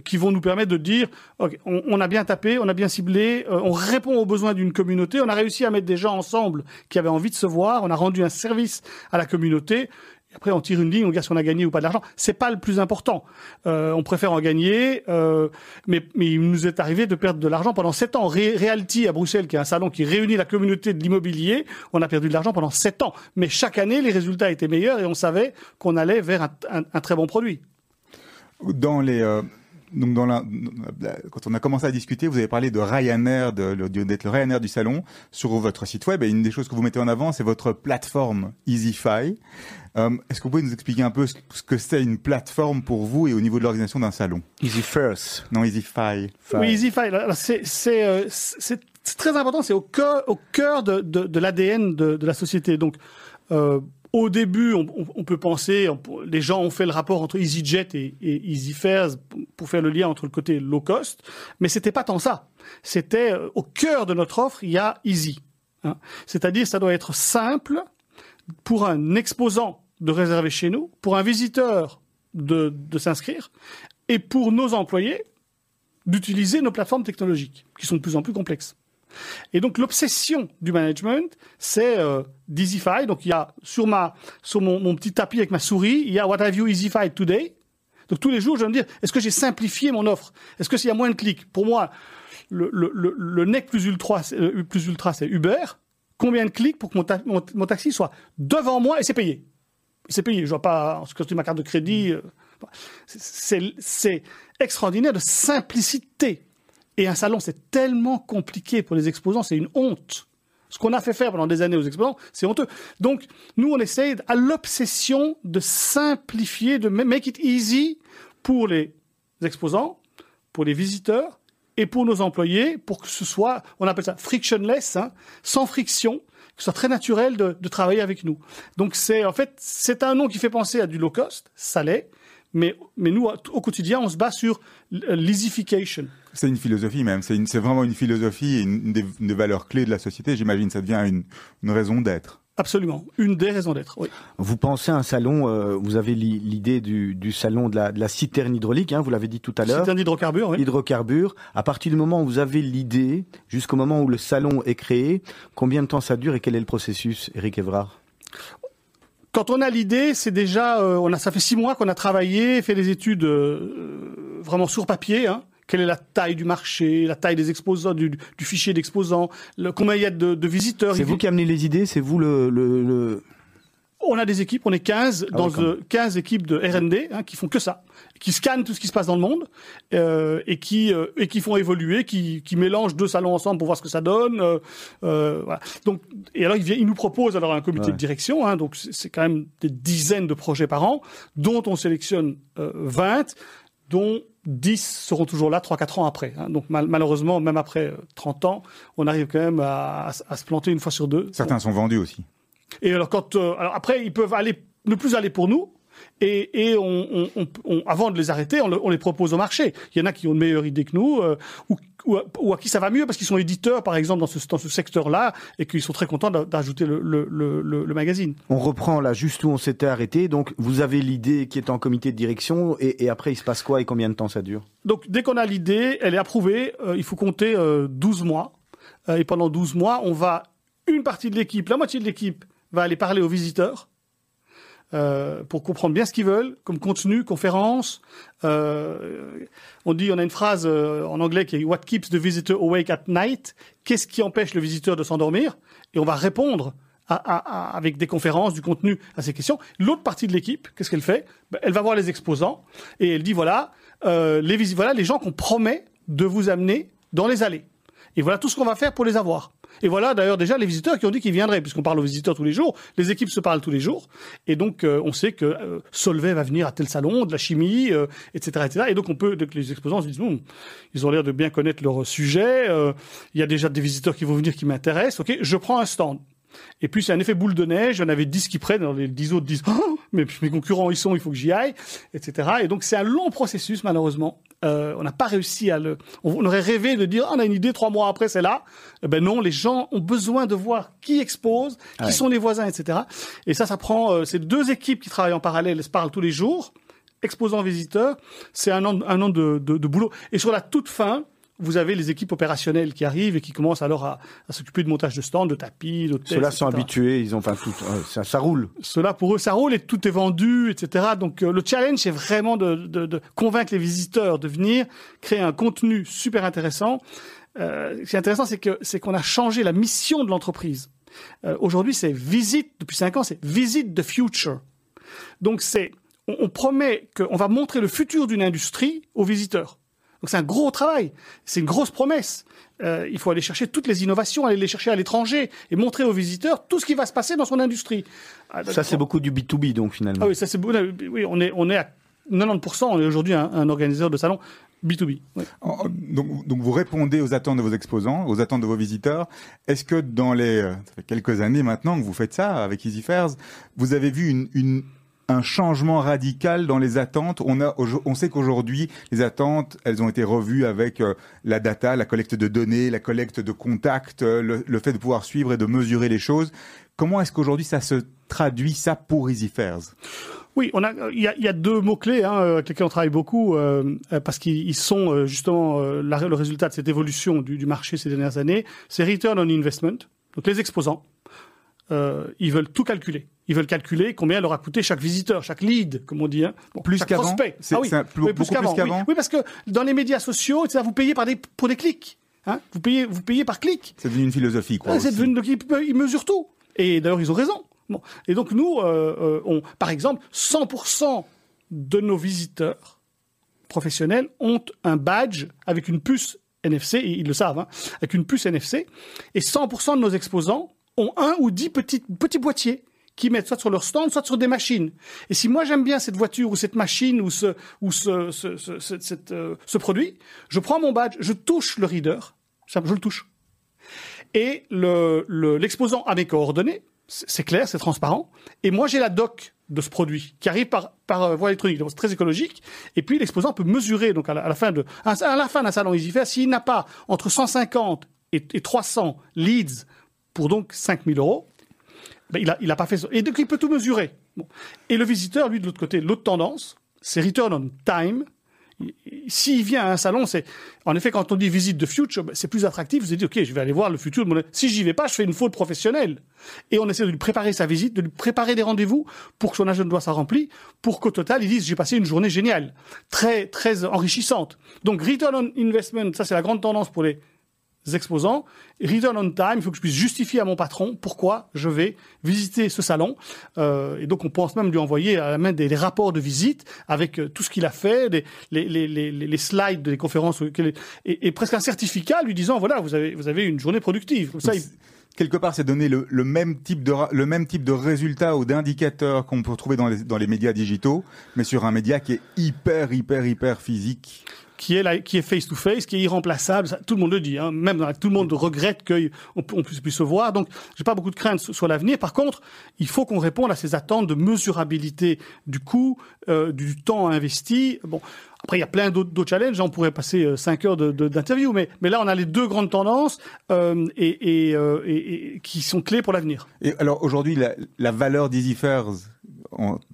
qui vont nous permettre de dire on, a bien tapé, on a bien ciblé, on répond aux besoins d'une communauté, on a réussi à mettre des gens ensemble qui avaient envie de se voir, on a rendu un service à la communauté. Après, on tire une ligne, on regarde si on a gagné ou pas de l'argent. C'est pas le plus important. Euh, on préfère en gagner, euh, mais, il nous est arrivé de perdre de l'argent pendant sept ans. Ré- Realty à Bruxelles, qui est un salon qui réunit la communauté de l'immobilier, on a perdu de l'argent pendant sept ans. Mais chaque année, les résultats étaient meilleurs et on savait qu'on allait vers un très bon produit. Dans les, euh, donc dans la, quand on a commencé à discuter, vous avez parlé de Ryanair, de, le- d'être le Ryanair du salon sur votre site web. Et une des choses que vous mettez en avant, c'est votre plateforme EasyFi. Euh, est-ce que vous pouvez nous expliquer un peu ce, ce que c'est une plateforme pour vous et au niveau de l'organisation d'un salon? Easy first. Non, EasyFi. Oui, EasyFi, là, c'est c'est euh, c'est c'est très important, c'est au cœur au cœur de, de, de l'ADN de, de la société. Donc euh, au début, on, peut penser, les gens ont fait le rapport entre EasyJet et, et EasyFares pour- faire le lien entre le côté low cost, mais c'était pas tant ça. C'était euh, au cœur de notre offre, il y a Easy. hein. C'est-à-dire, ça doit être simple pour un exposant de réserver chez nous, pour un visiteur de s'inscrire, et pour nos employés d'utiliser nos plateformes technologiques, qui sont de plus en plus complexes. Et donc l'obsession du management, c'est euh, d'EasyFi. Donc il y a sur ma sur mon, petit tapis avec ma souris, il y a What have you EasyFi today. Donc tous les jours, je vais me dire, est-ce que j'ai simplifié mon offre? Est-ce que s'il y a moins de clics? Pour moi, le, le, le, le nec plus ultra, euh, plus ultra, c'est Uber. Combien de clics pour que mon, mon- taxi soit devant moi et c'est payé? C'est payé. Je vois pas, en ce que ma carte de crédit. euh, c'est extraordinaire de simplicité. Et un salon, c'est tellement compliqué pour les exposants, c'est une honte. Ce qu'on a fait faire pendant des années aux exposants, c'est honteux. Donc, nous, on essaye à l'obsession de simplifier, de ma- make it easy pour les exposants, pour les visiteurs et pour nos employés, pour que ce soit, on appelle ça frictionless, hein, sans friction, que ce soit très naturel de, de travailler avec nous. Donc, c'est en fait, c'est un nom qui fait penser à du low cost, ça l'est, Mais, mais nous, au quotidien, on se base sur l'easification. C'est une philosophie même, c'est vraiment une philosophie et une, des, une des valeurs clés de la société. J'imagine ça devient une, une raison d'être. Absolument. Une des raisons d'être, oui. Vous pensez à un salon, euh, vous avez li- l'idée du, du salon de la, de la citerne hydraulique, hein, vous l'avez dit tout à l'heure. C'est un hydrocarbure, oui. Hydrocarbures. À partir du moment où vous avez l'idée, jusqu'au moment où le salon est créé, combien de temps ça dure et quel est le processus, Eric Evrard? Quand on a l'idée, c'est déjà, euh, on a, ça fait six mois qu'on a travaillé, fait des études euh, vraiment sur papier. Hein. Quelle est la taille du marché, la taille des exposants, du, du fichier d'exposants, combien il y a de, de visiteurs. C'est vous qui amenez les idées, c'est vous le, le, le- On a des équipes, on est 15 Ah dans oui, quand même. euh, 15 équipes de R&D hein, qui font que ça, qui scannent tout ce qui se passe dans le monde euh, et qui euh, et qui font évoluer, qui, qui mélangent deux salons ensemble pour voir ce que ça donne. euh, euh, voilà. Donc et alors ils, ils nous proposent alors un comité Ouais. de direction, hein, donc c'est quand même des dizaines de projets par an, dont on sélectionne euh, 20, dont 10 seront toujours là 3-4 ans après. hein. Donc mal- malheureusement, même après euh, 30 ans, on arrive quand même à, à se planter une fois sur deux. Certains sont vendus aussi. Et alors quand, euh, alors après, ils peuvent aller ne plus aller pour nous. Et, et on, on- on- on- avant de les arrêter, on, le- on les propose au marché. Il y en a qui ont une meilleure idée que nous, euh, ou, ou, à, ou à qui ça va mieux parce qu'ils sont éditeurs, par exemple, dans ce, dans ce secteur-là, et qu'ils sont très contents d'a- d'ajouter le, le, le, magazine. On reprend là juste où on s'était arrêté. Donc vous avez l'idée qui est en comité de direction et, et après il se passe quoi et combien de temps ça dure? Donc dès qu'on a l'idée, elle est approuvée, euh, il faut compter euh, 12 mois. Et pendant 12 mois, on va, une partie de l'équipe, la moitié de l'équipe, va aller parler aux visiteurs euh, pour comprendre bien ce qu'ils veulent, comme contenu, conférence. Euh, on dit, on a une phrase euh, en anglais qui est What keeps the visitor awake at night? Qu'est-ce qui empêche le visiteur de s'endormir? Et on va répondre avec des conférences, du contenu à ces questions. L'autre partie de l'équipe, qu'est-ce qu'elle fait? Ben, Elle va voir les exposants et elle dit voilà, euh, les voilà les gens qu'on promet de vous amener dans les allées. Et voilà tout ce qu'on va faire pour les avoir. Et voilà d'ailleurs déjà les visiteurs qui ont dit qu'ils viendraient, puisqu'on parle aux visiteurs tous les jours, les équipes se parlent tous les jours, et donc euh, on sait que euh, Solvay va venir à tel salon, de la chimie, euh, etc., etc. Et donc on peut, donc les exposants se disent, ils ont l'air de bien connaître leur sujet, euh, il y a déjà des visiteurs qui vont venir qui m'intéressent, ok, je prends un stand. Et puis c'est un effet boule de neige, il y en avait 10 qui prennent, les 10 autres disent oh, mais mes concurrents ils sont, il faut que j'y aille, etc. Et donc c'est un long processus malheureusement. Euh, on n'a pas réussi à le. On aurait rêvé de dire Ah, on a une idée trois mois après c'est là. Eh ben non, les gens ont besoin de voir qui expose, qui Ouais. sont les voisins, etc. Et ça, ça prend. euh, c'est deux équipes qui travaillent en parallèle, elles se parlent tous les jours. Exposants visiteurs, c'est un an, un an de, de, de boulot. Et sur la toute fin, vous avez les équipes opérationnelles qui arrivent et qui commencent alors à, à s'occuper de montage de stands, de tapis, d'hôtels. Ceux-là sont etc. habitués, ils ont enfin tout, euh, ça, ça roule. Cela pour eux, ça roule et tout est vendu, etc. Donc euh, le challenge, c'est vraiment de, de, de convaincre les visiteurs de venir créer un contenu super intéressant. Euh, ce qui est intéressant, c'est que c'est qu'on a changé la mission de l'entreprise. Euh, Aujourd'hui, c'est visite. Depuis cinq ans, c'est visite the future. Donc c'est, on, on promet qu'on va montrer le futur d'une industrie aux visiteurs. Donc c'est un gros travail, c'est une grosse promesse. Euh, il faut aller chercher toutes les innovations, aller les chercher à l'étranger et montrer aux visiteurs tout ce qui va se passer dans son industrie. Ah, Ça c'est beaucoup du B2B donc finalement. ah oui, ça c'est. Oui, on est on est à 90%. On est aujourd'hui un, un organisateur de salon B2B. oui. En- Donc, donc vous répondez aux attentes de vos exposants, aux attentes de vos visiteurs. Est-ce que dans les euh, ça fait quelques années maintenant que vous faites ça avec Easy Fairs, vous avez vu une, une- un changement radical dans les attentes On a on sait qu'aujourd'hui les attentes elles ont été revues avec euh, la data, la collecte de données, la collecte de contacts, euh, le, fait de pouvoir suivre et de mesurer les choses. Comment est-ce qu'aujourd'hui ça se traduit ça pour Easy Fairs Oui, on a, il y a, deux mots clés hein, avec lesquels on travaille beaucoup euh, euh, parce qu'ils ils sont euh, justement euh, le résultat de cette évolution du marché ces dernières années. C'est return on investment. Donc les exposants, euh, ils veulent tout calculer. Ils veulent calculer combien leur a coûté chaque visiteur, chaque lead, comme on dit. Hein. Bon, Plus qu'avant Ah oui, plus- oui, plus qu'avant Oui. Oui, parce que dans les médias sociaux, etc., vous payez par des, pour des clics. Hein. Vous payez, vous payez par clic. C'est devenu une philosophie quoi. Ah, c'est aussi. devenu, donc ils, ils mesurent tout. Et d'ailleurs, ils ont raison. Bon. Et donc, nous, euh, euh, on, par exemple, 100% de nos visiteurs professionnels ont un badge avec une puce NFC, et ils le savent, hein, avec une puce NFC. Et 100% de nos exposants ont un ou dix petits, petits boîtiers qui mettent soit sur leur stand, soit sur des machines. Et si moi j'aime bien cette voiture ou cette machine ou ce, ou ce, ce, ce, euh, produit, je prends mon badge, je touche le reader, je le touche et le- le- l'exposant a mes coordonnées. c'est clair, c'est transparent. Et moi, j'ai la doc de ce produit qui arrive par, par euh, voie électronique, donc c'est très écologique. Et puis l'exposant peut mesurer, donc à la, fin de, la fin d'un salon s'il n'a pas entre 150 et, et 300 leads pour donc 5000 euros, ben, il a, il a pas fait ça. Et donc il peut tout mesurer. Bon. Et le visiteur, lui, de l'autre côté, l'autre tendance, c'est return on time. Il- il- S'il vient à un salon, c'est en effet quand on dit visite de future, ben, c'est plus attractif. Vous vous dites ok, je vais aller voir le futur. Si j'y vais pas, je fais une faute professionnelle. Et on essaie de lui préparer sa visite, de lui préparer des rendez-vous pour que son agenda soit rempli, pour qu'au total il dise j'ai passé une journée géniale, très très enrichissante. Donc return on investment, ça c'est la grande tendance pour les exposants. Return on time, il faut que je puisse justifier à mon patron pourquoi je vais visiter ce salon. Euh, et donc on pense même lui envoyer à la main des, des rapports de visite avec euh, tout ce qu'il a fait, les, les, les, les, les slides des conférences, et, et presque un certificat lui disant voilà vous avez vous avez une journée productive. Comme ça, il- Quelque part, c'est donner le, le même type de le même type de résultats ou d'indicateurs qu'on peut retrouver dans les dans les médias digitaux, mais sur un média qui est hyper hyper hyper physique. Qui est là, qui est face to face, qui est irremplaçable. Ça, tout le monde le dit, hein. même tout le monde regrette qu'on on puisse plus se voir. Donc, j'ai pas beaucoup de craintes sur, l'avenir. Par contre, il faut qu'on réponde à ces attentes de mesurabilité du coût, euh, du temps investi. Bon. Après, il y a plein d'autres challenges. On pourrait passer euh, cinq heures d'interview, mais, là, on a les deux grandes tendances euh, et, euh, qui sont clés pour l'avenir. Et alors aujourd'hui, la, la valeur d'EasyFairs,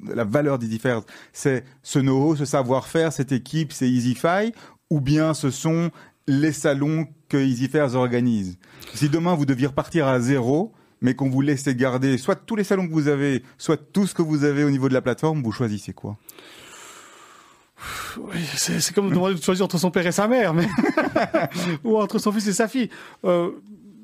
la valeur d'EasyFairs, c'est ce know-how, ce savoir-faire, cette équipe, c'est EasyFi, ou bien ce sont les salons que EasyFairs organise. Si demain vous deviez repartir à zéro, mais qu'on vous laissait garder soit tous les salons que vous avez, soit tout ce que vous avez au niveau de la plateforme, vous choisissez quoi? C'est comme de choisir entre son père et sa mère, ou entre son fils et sa fille. Euh,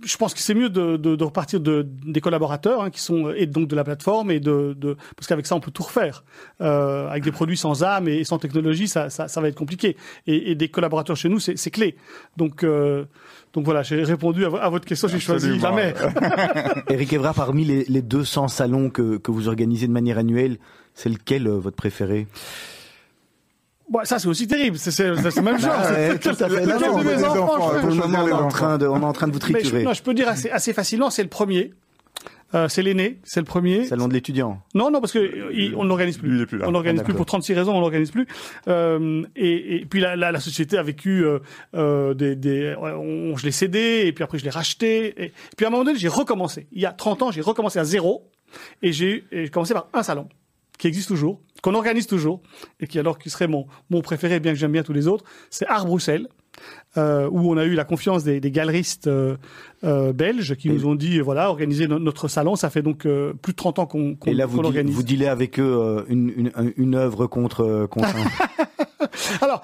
je pense que c'est mieux de, de, de repartir de, des collaborateurs hein, qui sont et donc de la plateforme et de, de parce qu'avec ça on peut tout refaire. Euh, avec des produits sans âme et sans technologie, ça, ça, ça va être compliqué. Et, et des collaborateurs chez nous, c'est c'est clé. Donc euh, donc voilà, j'ai répondu à, vo- à votre question. J'ai choisi mère. Eric Evra, parmi les, les 200 salons que, que vous organisez de manière annuelle, c'est lequel euh, votre préféré? Bon, ça c'est aussi terrible. C'est c'est c'est la même chose. Ah ouais, tout à fait. Le Non, enfants, enfants, le on est en train de, on est en train de vous mais je, triturer. non, je peux dire assez, assez facilement, c'est le premier. Euh, c'est l'aîné, c'est le premier. Salon de l'étudiant. Non, non, parce que euh, il- on n'organise plus. Il plus là. On n'organise Ah, plus pour 36 raisons, on n'organise plus. Euh, et, et puis la, la, la société a vécu euh, euh, des, des on- je l'ai cédé et puis après je l'ai racheté. Et, puis à un moment donné, j'ai recommencé. Il y a 30 ans, j'ai recommencé à zéro et j'ai et j'ai commencé par un salon qui existe toujours, qu'on organise toujours et qui alors qui serait mon mon préféré, bien que j'aime bien tous les autres, c'est Art Bruxelles. Euh, où on a eu la confiance des, des galeristes euh, euh, belges qui Et- nous ont dit voilà organiser no- notre salon ça fait donc plus de 30 ans qu'on qu'on Et là, vous, vous dealez avec eux une, une, un- une œuvre contre, contre Alors,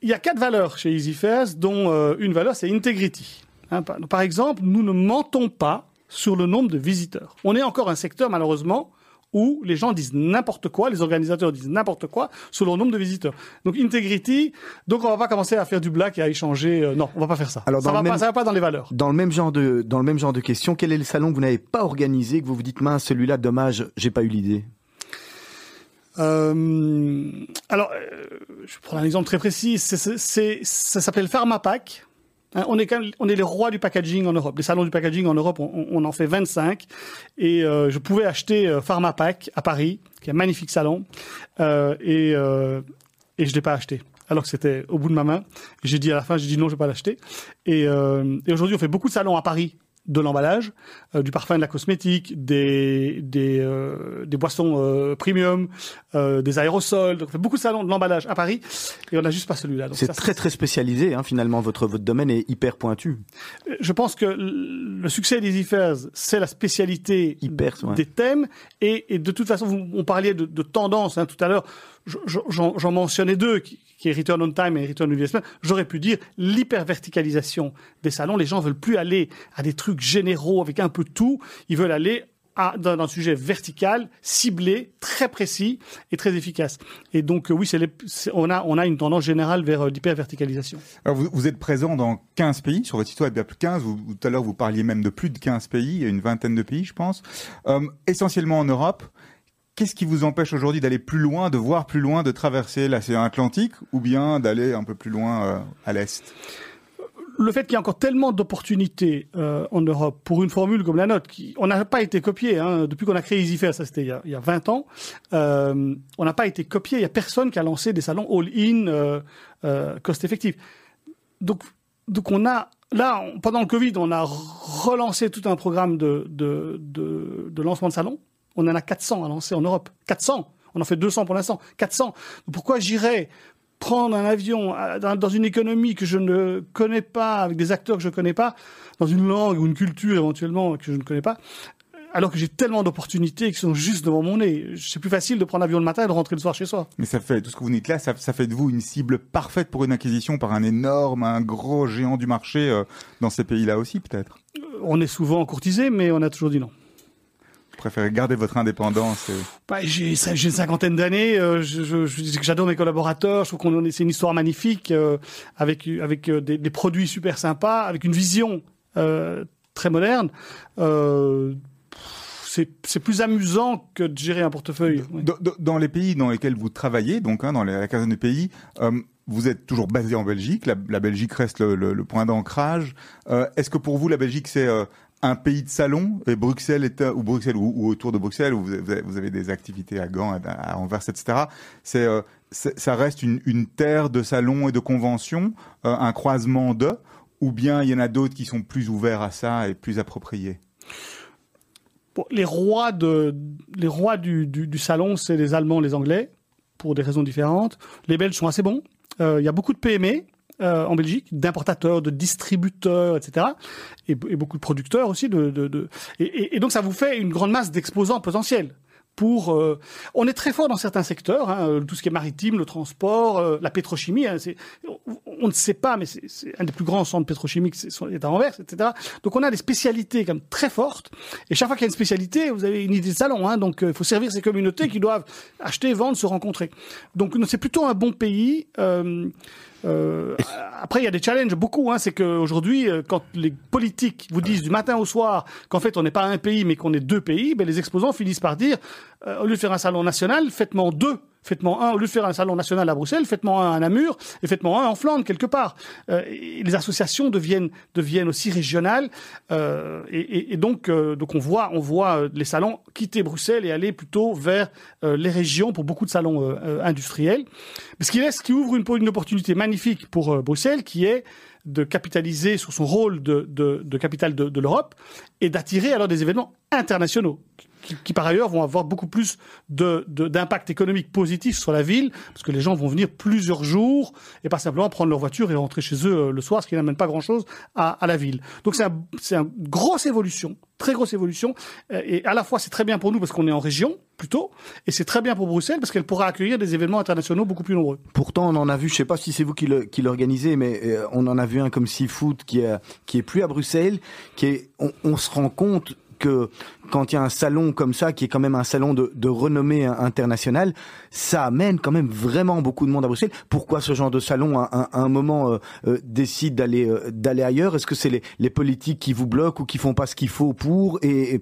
il y a quatre valeurs chez EasyFairs, dont une valeur, c'est integrity. Hein, par, par exemple, nous ne mentons pas sur le nombre de visiteurs. On est encore un secteur, malheureusement, où les gens disent n'importe quoi, les organisateurs disent n'importe quoi sur le nombre de visiteurs. Donc, integrity, donc on va pas commencer à faire du black et à échanger. euh, non, on va pas faire ça. Alors, ça, va pas, ça va pas dans les valeurs. Dans le même genre de, dans le même genre de question, quel est le salon que vous n'avez pas organisé, que vous vous dites, mince, celui-là, dommage, j'ai pas eu l'idée? Euh, alors, euh, je prends un exemple très précis. C'est- ça s'appelle PharmaPack. Hein, on est quand même, on est les rois du packaging en Europe. Les salons du packaging en Europe, on, on en fait 25. Et euh, je pouvais acheter euh, PharmaPack à Paris, qui est un magnifique salon, euh, et euh, et je l'ai pas acheté. Alors que c'était au bout de ma main. J'ai dit à la fin, j'ai dit non, je vais pas l'acheter. Et, euh, et aujourd'hui, on fait beaucoup de salons à Paris de l'emballage, euh, du parfum, de la cosmétique, des des, euh, des boissons euh, premium, euh, des aérosols. Donc, on fait beaucoup de salons de l'emballage à Paris, et on n'a juste pas celui-là. C'est très très spécialisé, hein, finalement, votre, votre domaine est hyper pointu. je pense que le succès des Affairs, c'est la spécialité Hyper, ouais. des thèmes. Et, et de toute façon, vous, on parlait de, de tendance hein, tout à l'heure. Je- je- J'en mentionnais deux, qui, est Return on Time et Return on Investment. J'aurais pu dire l'hyper-verticalisation des salons. Les gens veulent plus aller à des trucs généraux avec un peu tout. Ils veulent aller à, dans, un sujet vertical, ciblé, très précis et très efficace. Et donc, euh, oui, on, a, une tendance générale vers euh, l'hyper-verticalisation. Vous, êtes présent dans 15 pays, sur votre site web il y a plus de 15, vous, vous- tout à l'heure vous parliez même de plus de 15 pays, une vingtaine de pays je pense, Euh, essentiellement en Europe. Qu'est-ce qui vous empêche aujourd'hui d'aller plus loin, de voir plus loin, de traverser l'océan Atlantique ou bien d'aller un peu plus loin euh, à l'Est? Le fait qu'il y a encore tellement d'opportunités euh, en Europe pour une formule comme la nôtre, on n'a pas été copié hein, depuis qu'on a créé EasyFair, ça c'était il, y a- il y a 20 ans, euh, on n'a pas été copié, il y a personne qui a lancé des salons all-in, euh, cost-effectifs. Donc, donc on a, là, pendant le Covid, on a relancé tout un programme de, de, de lancement de salons. On en a 400 à lancer en Europe. 400 On en fait 200 pour l'instant. 400 Donc Pourquoi j'irais prendre un avion euh, dans, une économie que je ne connais pas, avec des acteurs que je ne connais pas, dans une langue ou une culture éventuellement que je ne connais pas, alors que j'ai tellement d'opportunités qui sont juste devant mon nez. C'est plus facile de prendre l'avion le matin et de rentrer le soir chez soi. Mais ça fait, tout ce que vous dites là, ça, ça fait de vous une cible parfaite pour une acquisition par un énorme, un gros géant du marché euh, dans ces pays-là aussi, peut-être? Euh, On est souvent courtisé, mais on a toujours dit non. Préférez garder votre indépendance et... Bah, j'ai une cinquantaine d'années. euh, je, je, je j'adore mes collaborateurs. Je trouve qu'on est- c'est une histoire magnifique euh, avec avec euh, des, des produits super sympas, avec une vision euh, très moderne. C'est plus amusant que de gérer un portefeuille. oui. Dans, les pays dans lesquels vous travaillez, donc hein, dans les, la quinzaine de pays, vous êtes toujours basé en Belgique. La, la Belgique reste le, le- le point d'ancrage. Euh, Est-ce que pour vous, la Belgique, c'est euh, un pays de salon et Bruxelles ou Bruxelles ou, ou autour de Bruxelles où vous avez, des activités à Gand, à, Anvers, etc. Euh, ça reste une, terre de salons et de conventions, euh, un croisement de, ou bien il y en a d'autres qui sont plus ouverts à ça et plus appropriés? Les rois de les rois du salon, c'est les Allemands, les Anglais, pour des raisons différentes. Les Belges sont assez bons. Euh, Il y a beaucoup de PME euh, en Belgique, d'importateurs, de distributeurs, etc. Et, beaucoup de producteurs aussi. De, de, de... Et, donc ça vous fait une grande masse d'exposants potentiels. Pour, euh, on est très fort dans certains secteurs, hein, euh, tout ce qui est maritime, le transport, euh, la pétrochimie. hein, on, ne sait pas, mais c'est, un des plus grands centres pétrochimiques, c'est, est à Anvers, etc. Donc on a des spécialités comme très fortes. Et chaque fois qu'il y a une spécialité, vous avez une idée de salon. Hein, donc euh, il faut servir ces communautés qui doivent acheter, vendre, se rencontrer. Donc c'est plutôt un bon pays. Euh, euh, après, il y a des challenges, beaucoup. Hein, c'est qu'aujourd'hui, euh, quand les politiques vous disent du matin au soir qu'en fait on n'est pas un pays mais qu'on est deux pays, ben, les exposants finissent par dire euh, au lieu de faire un salon national, faites-moi deux. Faites-moi un, au lieu de faire un salon national à Bruxelles, faites-moi un à Namur et faites-moi un en Flandre quelque part. Euh, les associations deviennent aussi régionales euh, et, donc euh, on voit euh, les salons quitter Bruxelles et aller plutôt vers les régions pour beaucoup de salons industriels. Ce qui laisse, qui ouvre une, opportunité magnifique pour Bruxelles, qui est de capitaliser sur son rôle de, capitale de l'Europe et d'attirer alors des événements internationaux qui, qui, par ailleurs vont avoir beaucoup plus de, d'impact économique positif sur la ville parce que les gens vont venir plusieurs jours et pas simplement prendre leur voiture et rentrer chez eux euh, le soir, ce qui n'amène pas grand-chose à, à la ville. Donc c'est un, une grosse évolution, très grosse évolution euh, et à la fois c'est très bien pour nous parce qu'on est en région plutôt et c'est très bien pour Bruxelles parce qu'elle pourra accueillir des événements internationaux beaucoup plus nombreux. Pourtant, on en a vu, je sais pas si c'est vous qui l'organisez, mais euh, on en a vu un comme Seafood qui est, qui est plus à Bruxelles, qui est, on, on se rend compte que quand il y a un salon comme ça, qui est quand même un salon de, renommée internationale, ça amène quand même vraiment beaucoup de monde à Bruxelles. Pourquoi ce genre de salon, à, un- moment, euh, euh, décide d'aller euh, ailleurs? Est-ce que c'est les, les politiques qui vous bloquent ou qui font pas ce qu'il faut pour Et,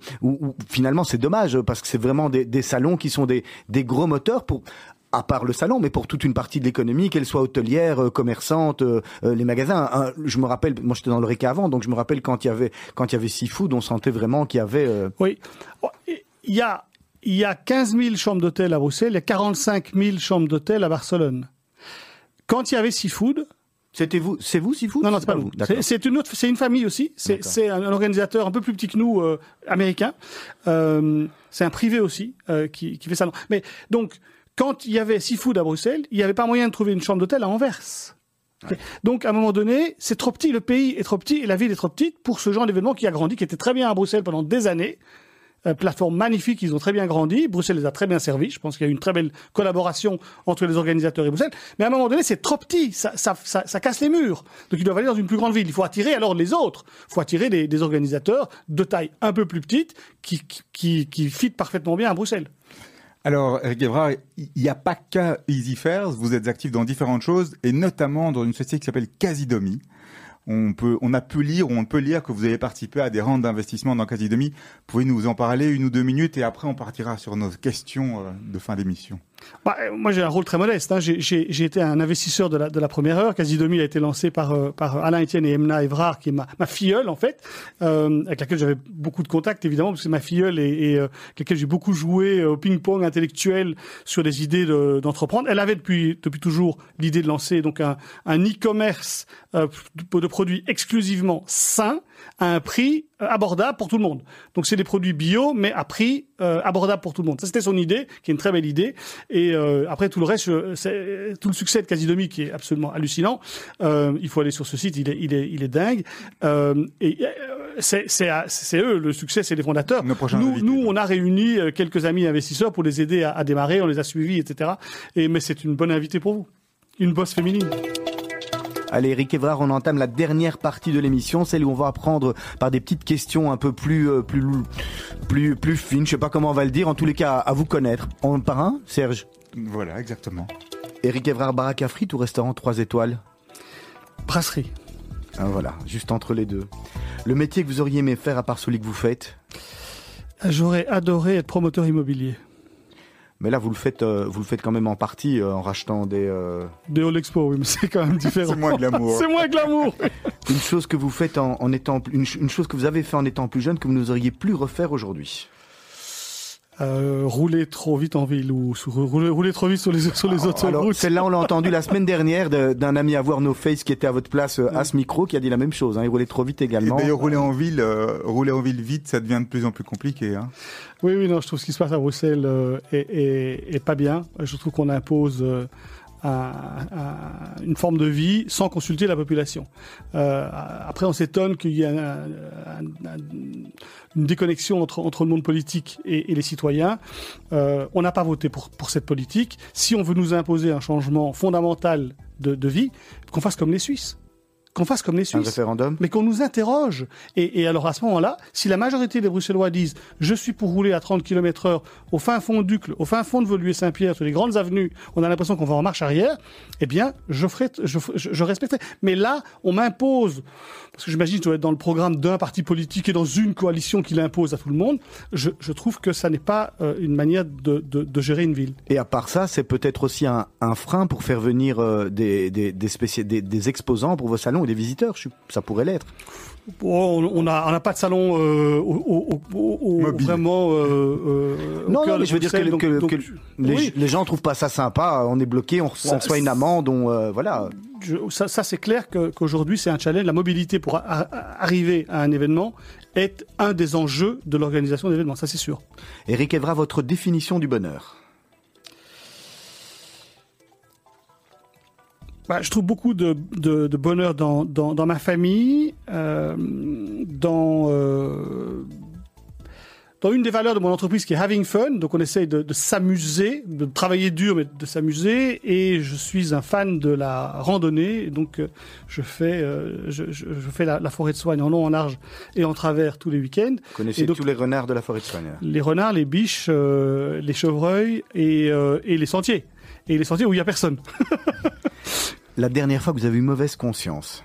finalement, c'est dommage parce que c'est vraiment des, des salons qui sont des, des gros moteurs pour à part le salon, mais pour toute une partie de l'économie, qu'elle soit hôtelière, euh, commerçante, euh, euh, les magasins. Hein, je me rappelle, moi j'étais dans le RECA avant, donc je me rappelle quand il y avait quand il y avait Seafood, on sentait vraiment qu'il y avait. Oui. Oh, Il y a, il y a 15 000 chambres d'hôtel à Bruxelles, il y a 45 000 chambres d'hôtel à Barcelone. Quand il y avait Seafood, C'était vous, c'est vous Seafood non, non, c'est pas nous. D'accord. C'est une autre, c'est une famille aussi. C'est un, un organisateur un peu plus petit que nous, euh, américain. Euh, c'est un privé aussi euh, qui, qui fait ça. Mais donc, quand il y avait Seafood à Bruxelles, il n'y avait pas moyen de trouver une chambre d'hôtel à Anvers. Donc, à un moment donné, c'est trop petit, le pays est trop petit et la ville est trop petite pour ce genre d'événement qui a grandi, qui était très bien à Bruxelles pendant des années. Euh, plateforme magnifique, ils ont très bien grandi. Bruxelles les a très bien servis. Je pense qu'il y a eu une très belle collaboration entre les organisateurs et Bruxelles. Mais à un moment donné, c'est trop petit. Ça, ça, ça, ça casse les murs. Donc ils doivent aller dans une plus grande ville. Il faut attirer alors les autres. Il faut attirer des, des organisateurs de taille un peu plus petite qui, qui, qui, qui fit parfaitement bien à Bruxelles. Alors, Eric Evrard, il n'y a pas qu'à Easy Fairs, vous êtes actif dans différentes choses, et notamment dans une société qui s'appelle Casidomi. On, peut, on a pu lire, ou on peut lire que vous avez participé à des rentes d'investissement dans Casidomi. Pouvez-vous nous en parler une ou deux minutes, et après on partira sur nos questions euh, de fin d'émission. Bah, euh, moi, j'ai un rôle très modeste. hein. J'ai- été un investisseur de la, de la première heure. Quasidomi a été lancé par, euh, par Alain Etienne et Emna Evrard, qui est ma, ma filleule, en fait, euh, avec laquelle j'avais beaucoup de contacts, évidemment, parce que c'est ma filleule et, et euh, avec laquelle j'ai beaucoup joué euh, au ping-pong intellectuel sur des idées de- d'entreprendre. Elle avait depuis, depuis toujours l'idée de lancer donc un, un e-commerce euh, de produits exclusivement sains à un prix euh, abordable pour tout le monde. Donc c'est des produits bio, mais à prix euh, abordable pour tout le monde. Ça c'était son idée, qui est une très belle idée. Et euh, après tout le reste, c'est tout le succès de Casidomi qui est absolument hallucinant. Euh, il faut aller sur ce site, il est, il est, il est dingue. Et c'est, c'est, eux le succès, c'est les fondateurs. Nos nous, invités, nous, on a réuni quelques amis investisseurs pour les aider à, à démarrer. On les a suivis, etc. Et mais c'est une bonne invitée pour vous, une bosse féminine. Allez, Eric Evrard, on entame la dernière partie de l'émission, celle où on va apprendre par des petites questions un peu plus, euh, plus, plus, plus fines. Je sais pas comment on va le dire. En tous les cas, à vous connaître. En par un, Serge. Voilà, exactement. Eric Evrard, baraque à frites ou restaurant 3 étoiles Brasserie. Ah, Voilà, juste entre les deux. Le métier que vous auriez aimé faire à part celui que vous faites, J'aurais adoré être promoteur immobilier. Mais là vous le faites, euh, vous le faites quand même en partie euh, en rachetant des. euh, De All Expo, oui, mais c'est quand même différent. C'est moins glamour. C'est moins glamour. Une chose que vous faites en, en étant, une, une chose que vous avez fait en étant plus jeune que vous n'oseriez plus refaire aujourd'hui. Euh, rouler trop vite en ville ou sur- rouler, rouler trop vite sur les, sur les Alors autoroutes. celle-là, on l'a entendu la semaine dernière de- d'un ami à voir No Face qui était à votre place euh, à ce micro, qui a dit la même chose. Hein, il roulait trop vite Et également. d'ailleurs, rouler en ville, euh, rouler en ville vite, ça devient de plus en plus compliqué. Hein. Oui, oui, non, je trouve ce qui se passe à Bruxelles euh, est, est- est pas bien. Je trouve qu'on impose euh, un- un- une forme de vie sans consulter la population. Euh, après, on s'étonne qu'il y ait un- un- un- une déconnexion entre, entre le monde politique et, et les citoyens. Euh, on n'a pas voté pour, pour cette politique. Si on veut nous imposer un changement fondamental de, de vie, qu'on fasse comme les Suisses. Qu'on fasse comme les Un Suisses référendum. mais qu'on nous interroge. Et, et alors à ce moment-là, si la majorité des Bruxellois disent je suis pour rouler à 30 km heure au fin fond d'Ucle, au fin fond de Voluée-Saint-Pierre, sur les grandes avenues, on a l'impression qu'on va en marche arrière, eh bien, je, ferai, je, je, je respecterai. Mais là, on m'impose, parce que j'imagine que je dois être dans le programme d'un parti politique et dans une coalition qui l'impose à tout le monde, je, je trouve que ça n'est pas euh, une manière de, de, de gérer une ville. Et à part ça, c'est peut-être aussi un, un frein pour faire venir euh, des, des, des, spéci- des, des exposants pour vos salons des visiteurs. Je- Ça pourrait l'être. Bon, on n'a on n'a pas de salon euh, au, vraiment. Euh, euh, Non, non, mais je veux dire que, Bruxelles, donc- que- donc, que les, oui. les gens trouvent pas ça sympa. On est bloqué, on, reçoit- une amende, on euh, voilà. je- ça, ça, c'est clair que- qu'aujourd'hui c'est un challenge. La mobilité pour a- a- arriver à un événement est un des enjeux de l'organisation d'événements. Ça c'est sûr. Eric Evra, votre définition du bonheur? Bah, je trouve beaucoup de, de- de bonheur dans, dans, dans ma famille, euh, dans euh, dans une des valeurs de mon entreprise qui est having fun. Donc on essaye de, de s'amuser, de travailler dur mais de s'amuser. Et je suis un fan de la randonnée. Et donc euh, je fais euh, je, je, je fais la, la forêt de Soigne en long, en large et en travers tous les week-ends. Vous connaissez donc- tous les renards de la forêt de Soigne. les renards, les biches, les chevreuils et, et les sentiers. Et les sentiers où il y a personne. La dernière fois que vous avez eu mauvaise conscience.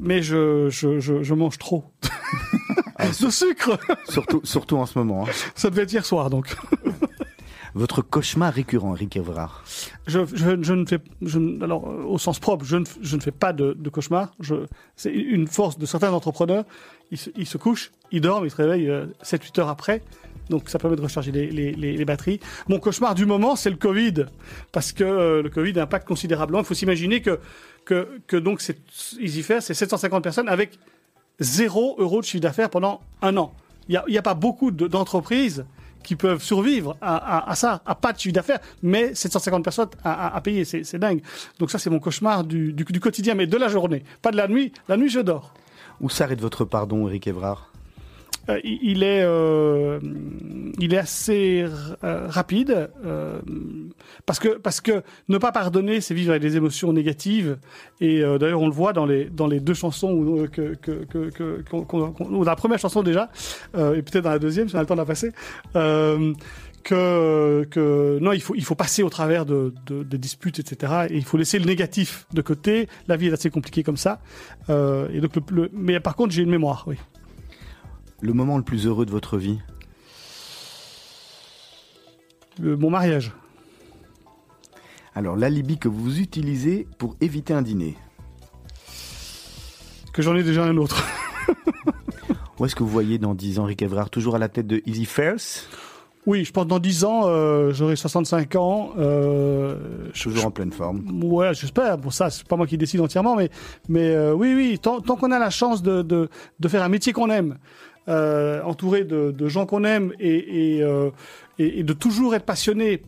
Mais je, je, je, je mange trop. de sucre Surtout, surtout en ce moment. hein. Ça devait être hier soir, donc. Votre cauchemar récurrent, Eric Evrard. Je, je, je ne fais... Je, alors, euh, au sens propre, je ne, je ne fais pas de, de cauchemar. C'est une force de certains entrepreneurs. Ils se, ils se couchent, ils dorment, ils se réveillent 7-8 heures après. Donc ça permet de recharger les, batteries. Mon cauchemar du moment, c'est le Covid. Parce que euh, le Covid impacte considérablement. Il faut s'imaginer que, que, que donc EasyFair, c'est 750 personnes avec 0 euros de chiffre d'affaires pendant un an. Il n'y a, pas beaucoup de- d'entreprises qui peuvent survivre à, ça, à pas de chiffre d'affaires, mais 750 personnes à, payer, c'est dingue. Donc ça, c'est mon cauchemar du, du, du quotidien, mais de la journée, pas de la nuit. La nuit, je dors. Où s'arrête votre pardon, Eric Evrard? Euh, il est, euh, il est assez euh, rapide euh, parce que parce que ne pas pardonner, c'est vivre avec des émotions négatives. Et euh, d'ailleurs, on le voit dans les dans les deux chansons où, que, que, que, que- qu'on- ou dans la première chanson déjà, et peut-être dans la deuxième, si on a le temps de la passer. Que, que non, il faut, il faut passer au travers de, de, de disputes, etc. Et il faut laisser le négatif de côté. La vie est assez compliquée comme ça. Euh, et donc, le, le- mais par contre, j'ai une mémoire, oui. Le moment le plus heureux de votre vie mon mariage. Alors, l'alibi que vous utilisez pour éviter un dîner. Que j'en ai déjà un autre. Où est-ce que vous voyez dans 10 ans Rick Evrard? Toujours à la tête de Easy Fares? Oui, je pense que dans 10 ans, euh, j'aurai 65 ans. Euh, je- Toujours en pleine forme. Ouais, j'espère. Bon, ça, c'est pas moi qui décide entièrement, mais, mais euh, oui, oui, tant, tant qu'on a la chance de, de, de faire un métier qu'on aime, euh, entouré de, gens qu'on aime euh, et, de toujours être passionné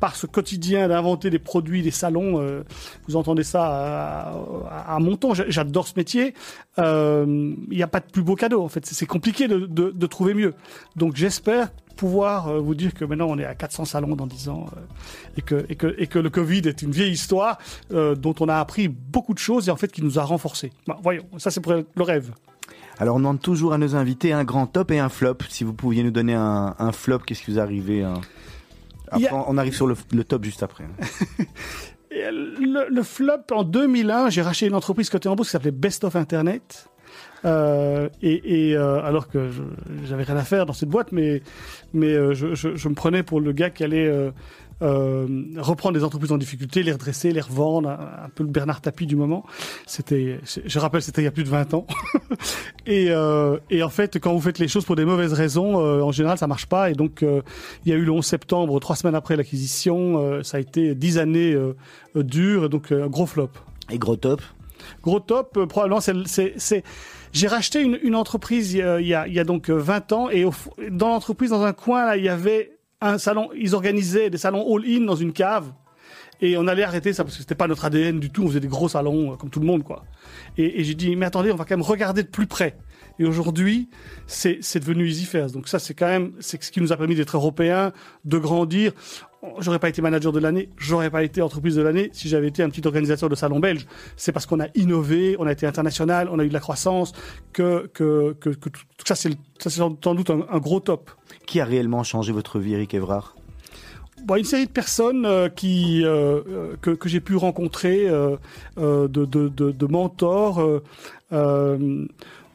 par ce quotidien d'inventer des produits, des salons. euh, vous entendez ça à, à, à J'adore ce métier. Il n'y a pas de plus beau cadeau, en fait. C'est compliqué de, trouver mieux. Donc, j'espère pouvoir vous dire que maintenant on est à 400 salons dans 10 ans et, que, le Covid est une vieille histoire dont on a appris beaucoup de choses et en fait qui nous a renforcés. Voyons, ça c'est pour le rêve. Alors, on demande toujours à nos invités un grand top et un flop. Si vous pouviez nous donner un, un flop, qu'est-ce qui vous arrivez hein? Après, a- on arrive sur le, le top juste après. hein. Le, le flop, en 2001, j'ai racheté une entreprise côté en bourse qui s'appelait Best of Internet. Euh, et et euh, alors que j'avais rien à faire dans cette boîte, mais mais euh, je, je, je me prenais pour le gars qui allait euh, reprendre des entreprises en difficulté, les redresser, les revendre, un, un peu le Bernard Tapie du moment. C'était, je rappelle, c'était il y a plus de 20 ans. et, euh, et en fait, quand vous faites les choses pour des mauvaises raisons, euh, en général, ça marche pas. Et donc, euh, il y a eu le 11 septembre, trois semaines après l'acquisition, euh, ça a été dix années dures, et donc un gros flop. Et gros top Gros top, euh, probablement, c'est, j'ai racheté une, une entreprise il y, a, il y a- il y a donc euh, 20 ans et au dans l'entreprise, dans un coin, là, il y avait un salon, ils organisaient des salons all-in dans une cave. Et on allait arrêter ça parce que c'était pas notre ADN du tout. On faisait des gros salons euh, comme tout le monde, quoi. Et, et j'ai dit, mais attendez, on va quand même regarder de plus près. Et aujourd'hui, c'est devenu Easy Fairs. Donc ça, c'est quand même, c'est ce qui nous a permis d'être européens, de grandir. J'aurais pas été manager de l'année, j'aurais pas été entreprise de l'année si j'avais été un petit organisateur de salon belge. C'est parce qu'on a innové, on a été international, on a eu de la croissance, que que que, que tout ça, c'est le- ça, c'est sans doute un, un gros top. Qui a réellement changé votre vie, Eric Evrard? Bon, une série de personnes euh, qui euh, euh, que, que j'ai pu rencontrer, euh, euh, de, de, de, de mentors.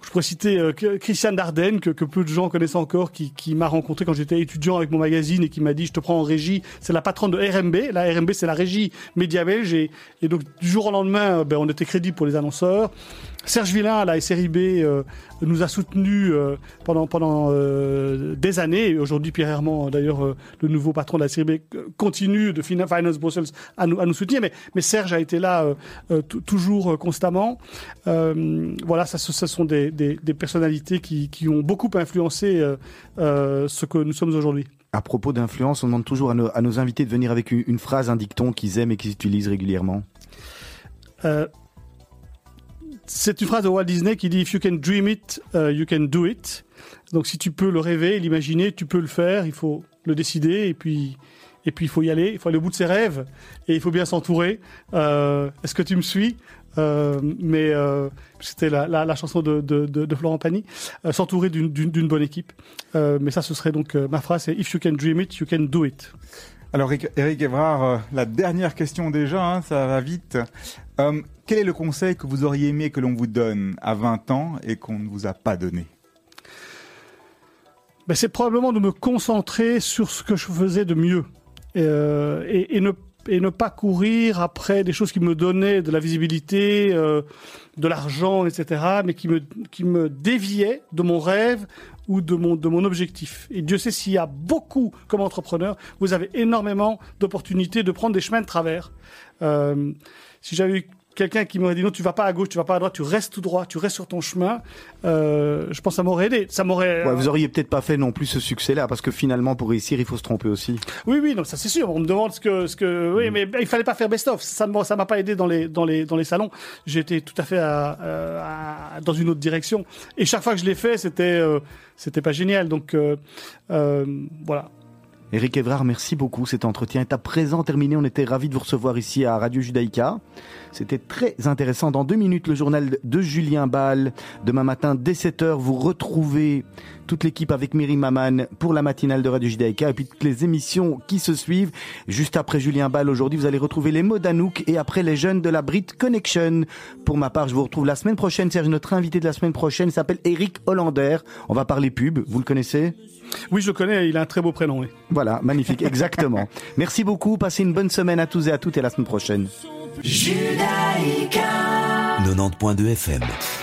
Je pourrais citer euh, Christiane Dardenne, que, que peu de gens connaissent encore, qui, m'a rencontré quand j'étais étudiant avec mon magazine et qui m'a dit je te prends en régie. C'est la patronne de RMB. La RMB, c'est la régie média belge. Et, donc, du jour au lendemain, euh, ben, on était crédible pour les annonceurs. Serge Villain, à la SRIB, euh, nous a soutenus euh, pendant, pendant euh, des années. Et aujourd'hui, Pierre Herman, d'ailleurs, le nouveau patron de la SRIB, continue de Fin- Finance Brussels à nous, à nous soutenir. Mais, mais Serge a été là tou- toujours constamment. Voilà, ça, ce sont des, des, des personnalités qui, qui ont beaucoup influencé ce que nous sommes aujourd'hui. À propos d'influence, on demande toujours à nos, à nos invités de venir avec une, une phrase, un dicton qu'ils aiment et qu'ils utilisent régulièrement. C'est une phrase de Walt Disney qui dit If you can dream it, uh, you can do it. Donc si tu peux le rêver, l'imaginer, tu peux le faire. Il faut le décider et puis et puis il faut y aller. Il faut aller au bout de ses rêves et il faut bien s'entourer. Euh, Est-ce que tu me suis? Euh, Mais euh, c'était la, la, chanson de, de, de, Florent Pagny. S'entourer d'une- bonne équipe. Mais ça, ce serait donc ma phrase If you can dream it, you can do it. Alors Eric, Evrard, euh, la dernière question déjà, hein, ça va vite. Euh, quel est le conseil que vous auriez aimé que l'on vous donne à 20 ans et qu'on ne vous a pas donné ben, c'est probablement de me concentrer sur ce que je faisais de mieux Euh, et, et ne pas courir après des choses qui me donnaient de la visibilité, euh, de l'argent, etc., mais qui me déviaient de mon rêve ou de mon de mon objectif. Et Dieu sait s'il y a beaucoup comme entrepreneur, vous avez énormément d'opportunités de prendre des chemins de travers. Euh, si j'avais quelqu'un qui m'aurait dit non, tu vas pas à gauche, tu vas pas à droite, tu restes tout droit, tu restes sur ton chemin, euh, je pense que ça m'aurait aidé. Ça m'aurait. Ouais, vous auriez peut-être pas fait non plus ce succès-là, parce que finalement, pour réussir, il faut se tromper aussi. Oui, oui, non, ça c'est sûr. On me demande ce que, ce que, oui, mais il fallait pas faire best-of. Ça ne ça m'a pas aidé dans les, dans les, dans les salons. J'étais tout à fait à, à- dans une autre direction. Et chaque fois que je l'ai fait, c'était, euh, c'était pas génial. Donc, euh, euh, voilà. Eric Evrard, merci beaucoup. Cet entretien est à présent terminé. On était ravis de vous recevoir ici à Radio Judaïka. C'était très intéressant. Dans deux minutes, le journal de Julien Ball. Demain matin, dès 7h, vous retrouvez toute l'équipe avec Myri Maman pour la matinale de Radio Judaïka et puis toutes les émissions qui se suivent. Juste après Julien Ball, aujourd'hui, vous allez retrouver les mots d'Anouk et après les jeunes de la Brit Connection. Pour ma part, je vous retrouve la semaine prochaine. Serge, notre invité de la semaine prochaine s'appelle Eric Hollander. On va parler pub. Vous le connaissez? Oui, je le connais, il a un très beau prénom. oui. Voilà, magnifique, exactement. Merci beaucoup, passez une bonne semaine à tous et à toutes et à la semaine prochaine. Judaïka 90.2 FM.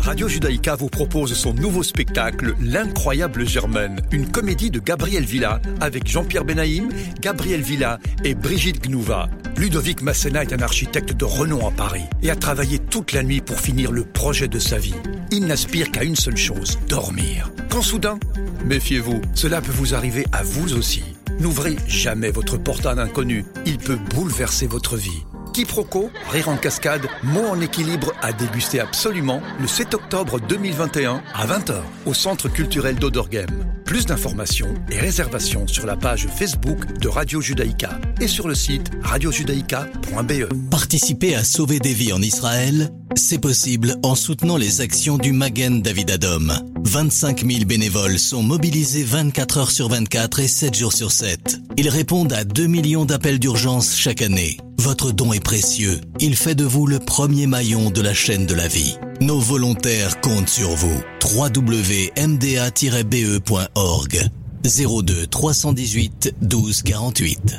Radio Judaïka vous propose son nouveau spectacle L'incroyable Germaine, une comédie de Gabriel Villa avec Jean-Pierre Benaïm, Gabriel Villa et Brigitte Gnouva. Ludovic Masséna est un architecte de renom à Paris et a travaillé toute la nuit pour finir le projet de sa vie. Il n'aspire qu'à une seule chose, dormir. Quand soudain, méfiez-vous, cela peut vous arriver à vous aussi. N'ouvrez jamais votre porte à un inconnu, il peut bouleverser votre vie. Quiproquo, rire en cascade, mots en équilibre à déguster absolument le 7 octobre 2021 à 20h au Centre culturel d'Odorgem. Plus d'informations et réservations sur la page Facebook de Radio Judaïka et sur le site radiojudaïka.be. Participer à sauver des vies en Israël, c'est possible en soutenant les actions du Magen David Adom. 25 000 bénévoles sont mobilisés 24 heures sur 24 et 7 jours sur 7. Ils répondent à 2 millions d'appels d'urgence chaque année. Votre don est précieux. Il fait de vous le premier maillon de la chaîne de la vie. Nos volontaires comptent sur vous. www.mda-be.org 02 318 12 48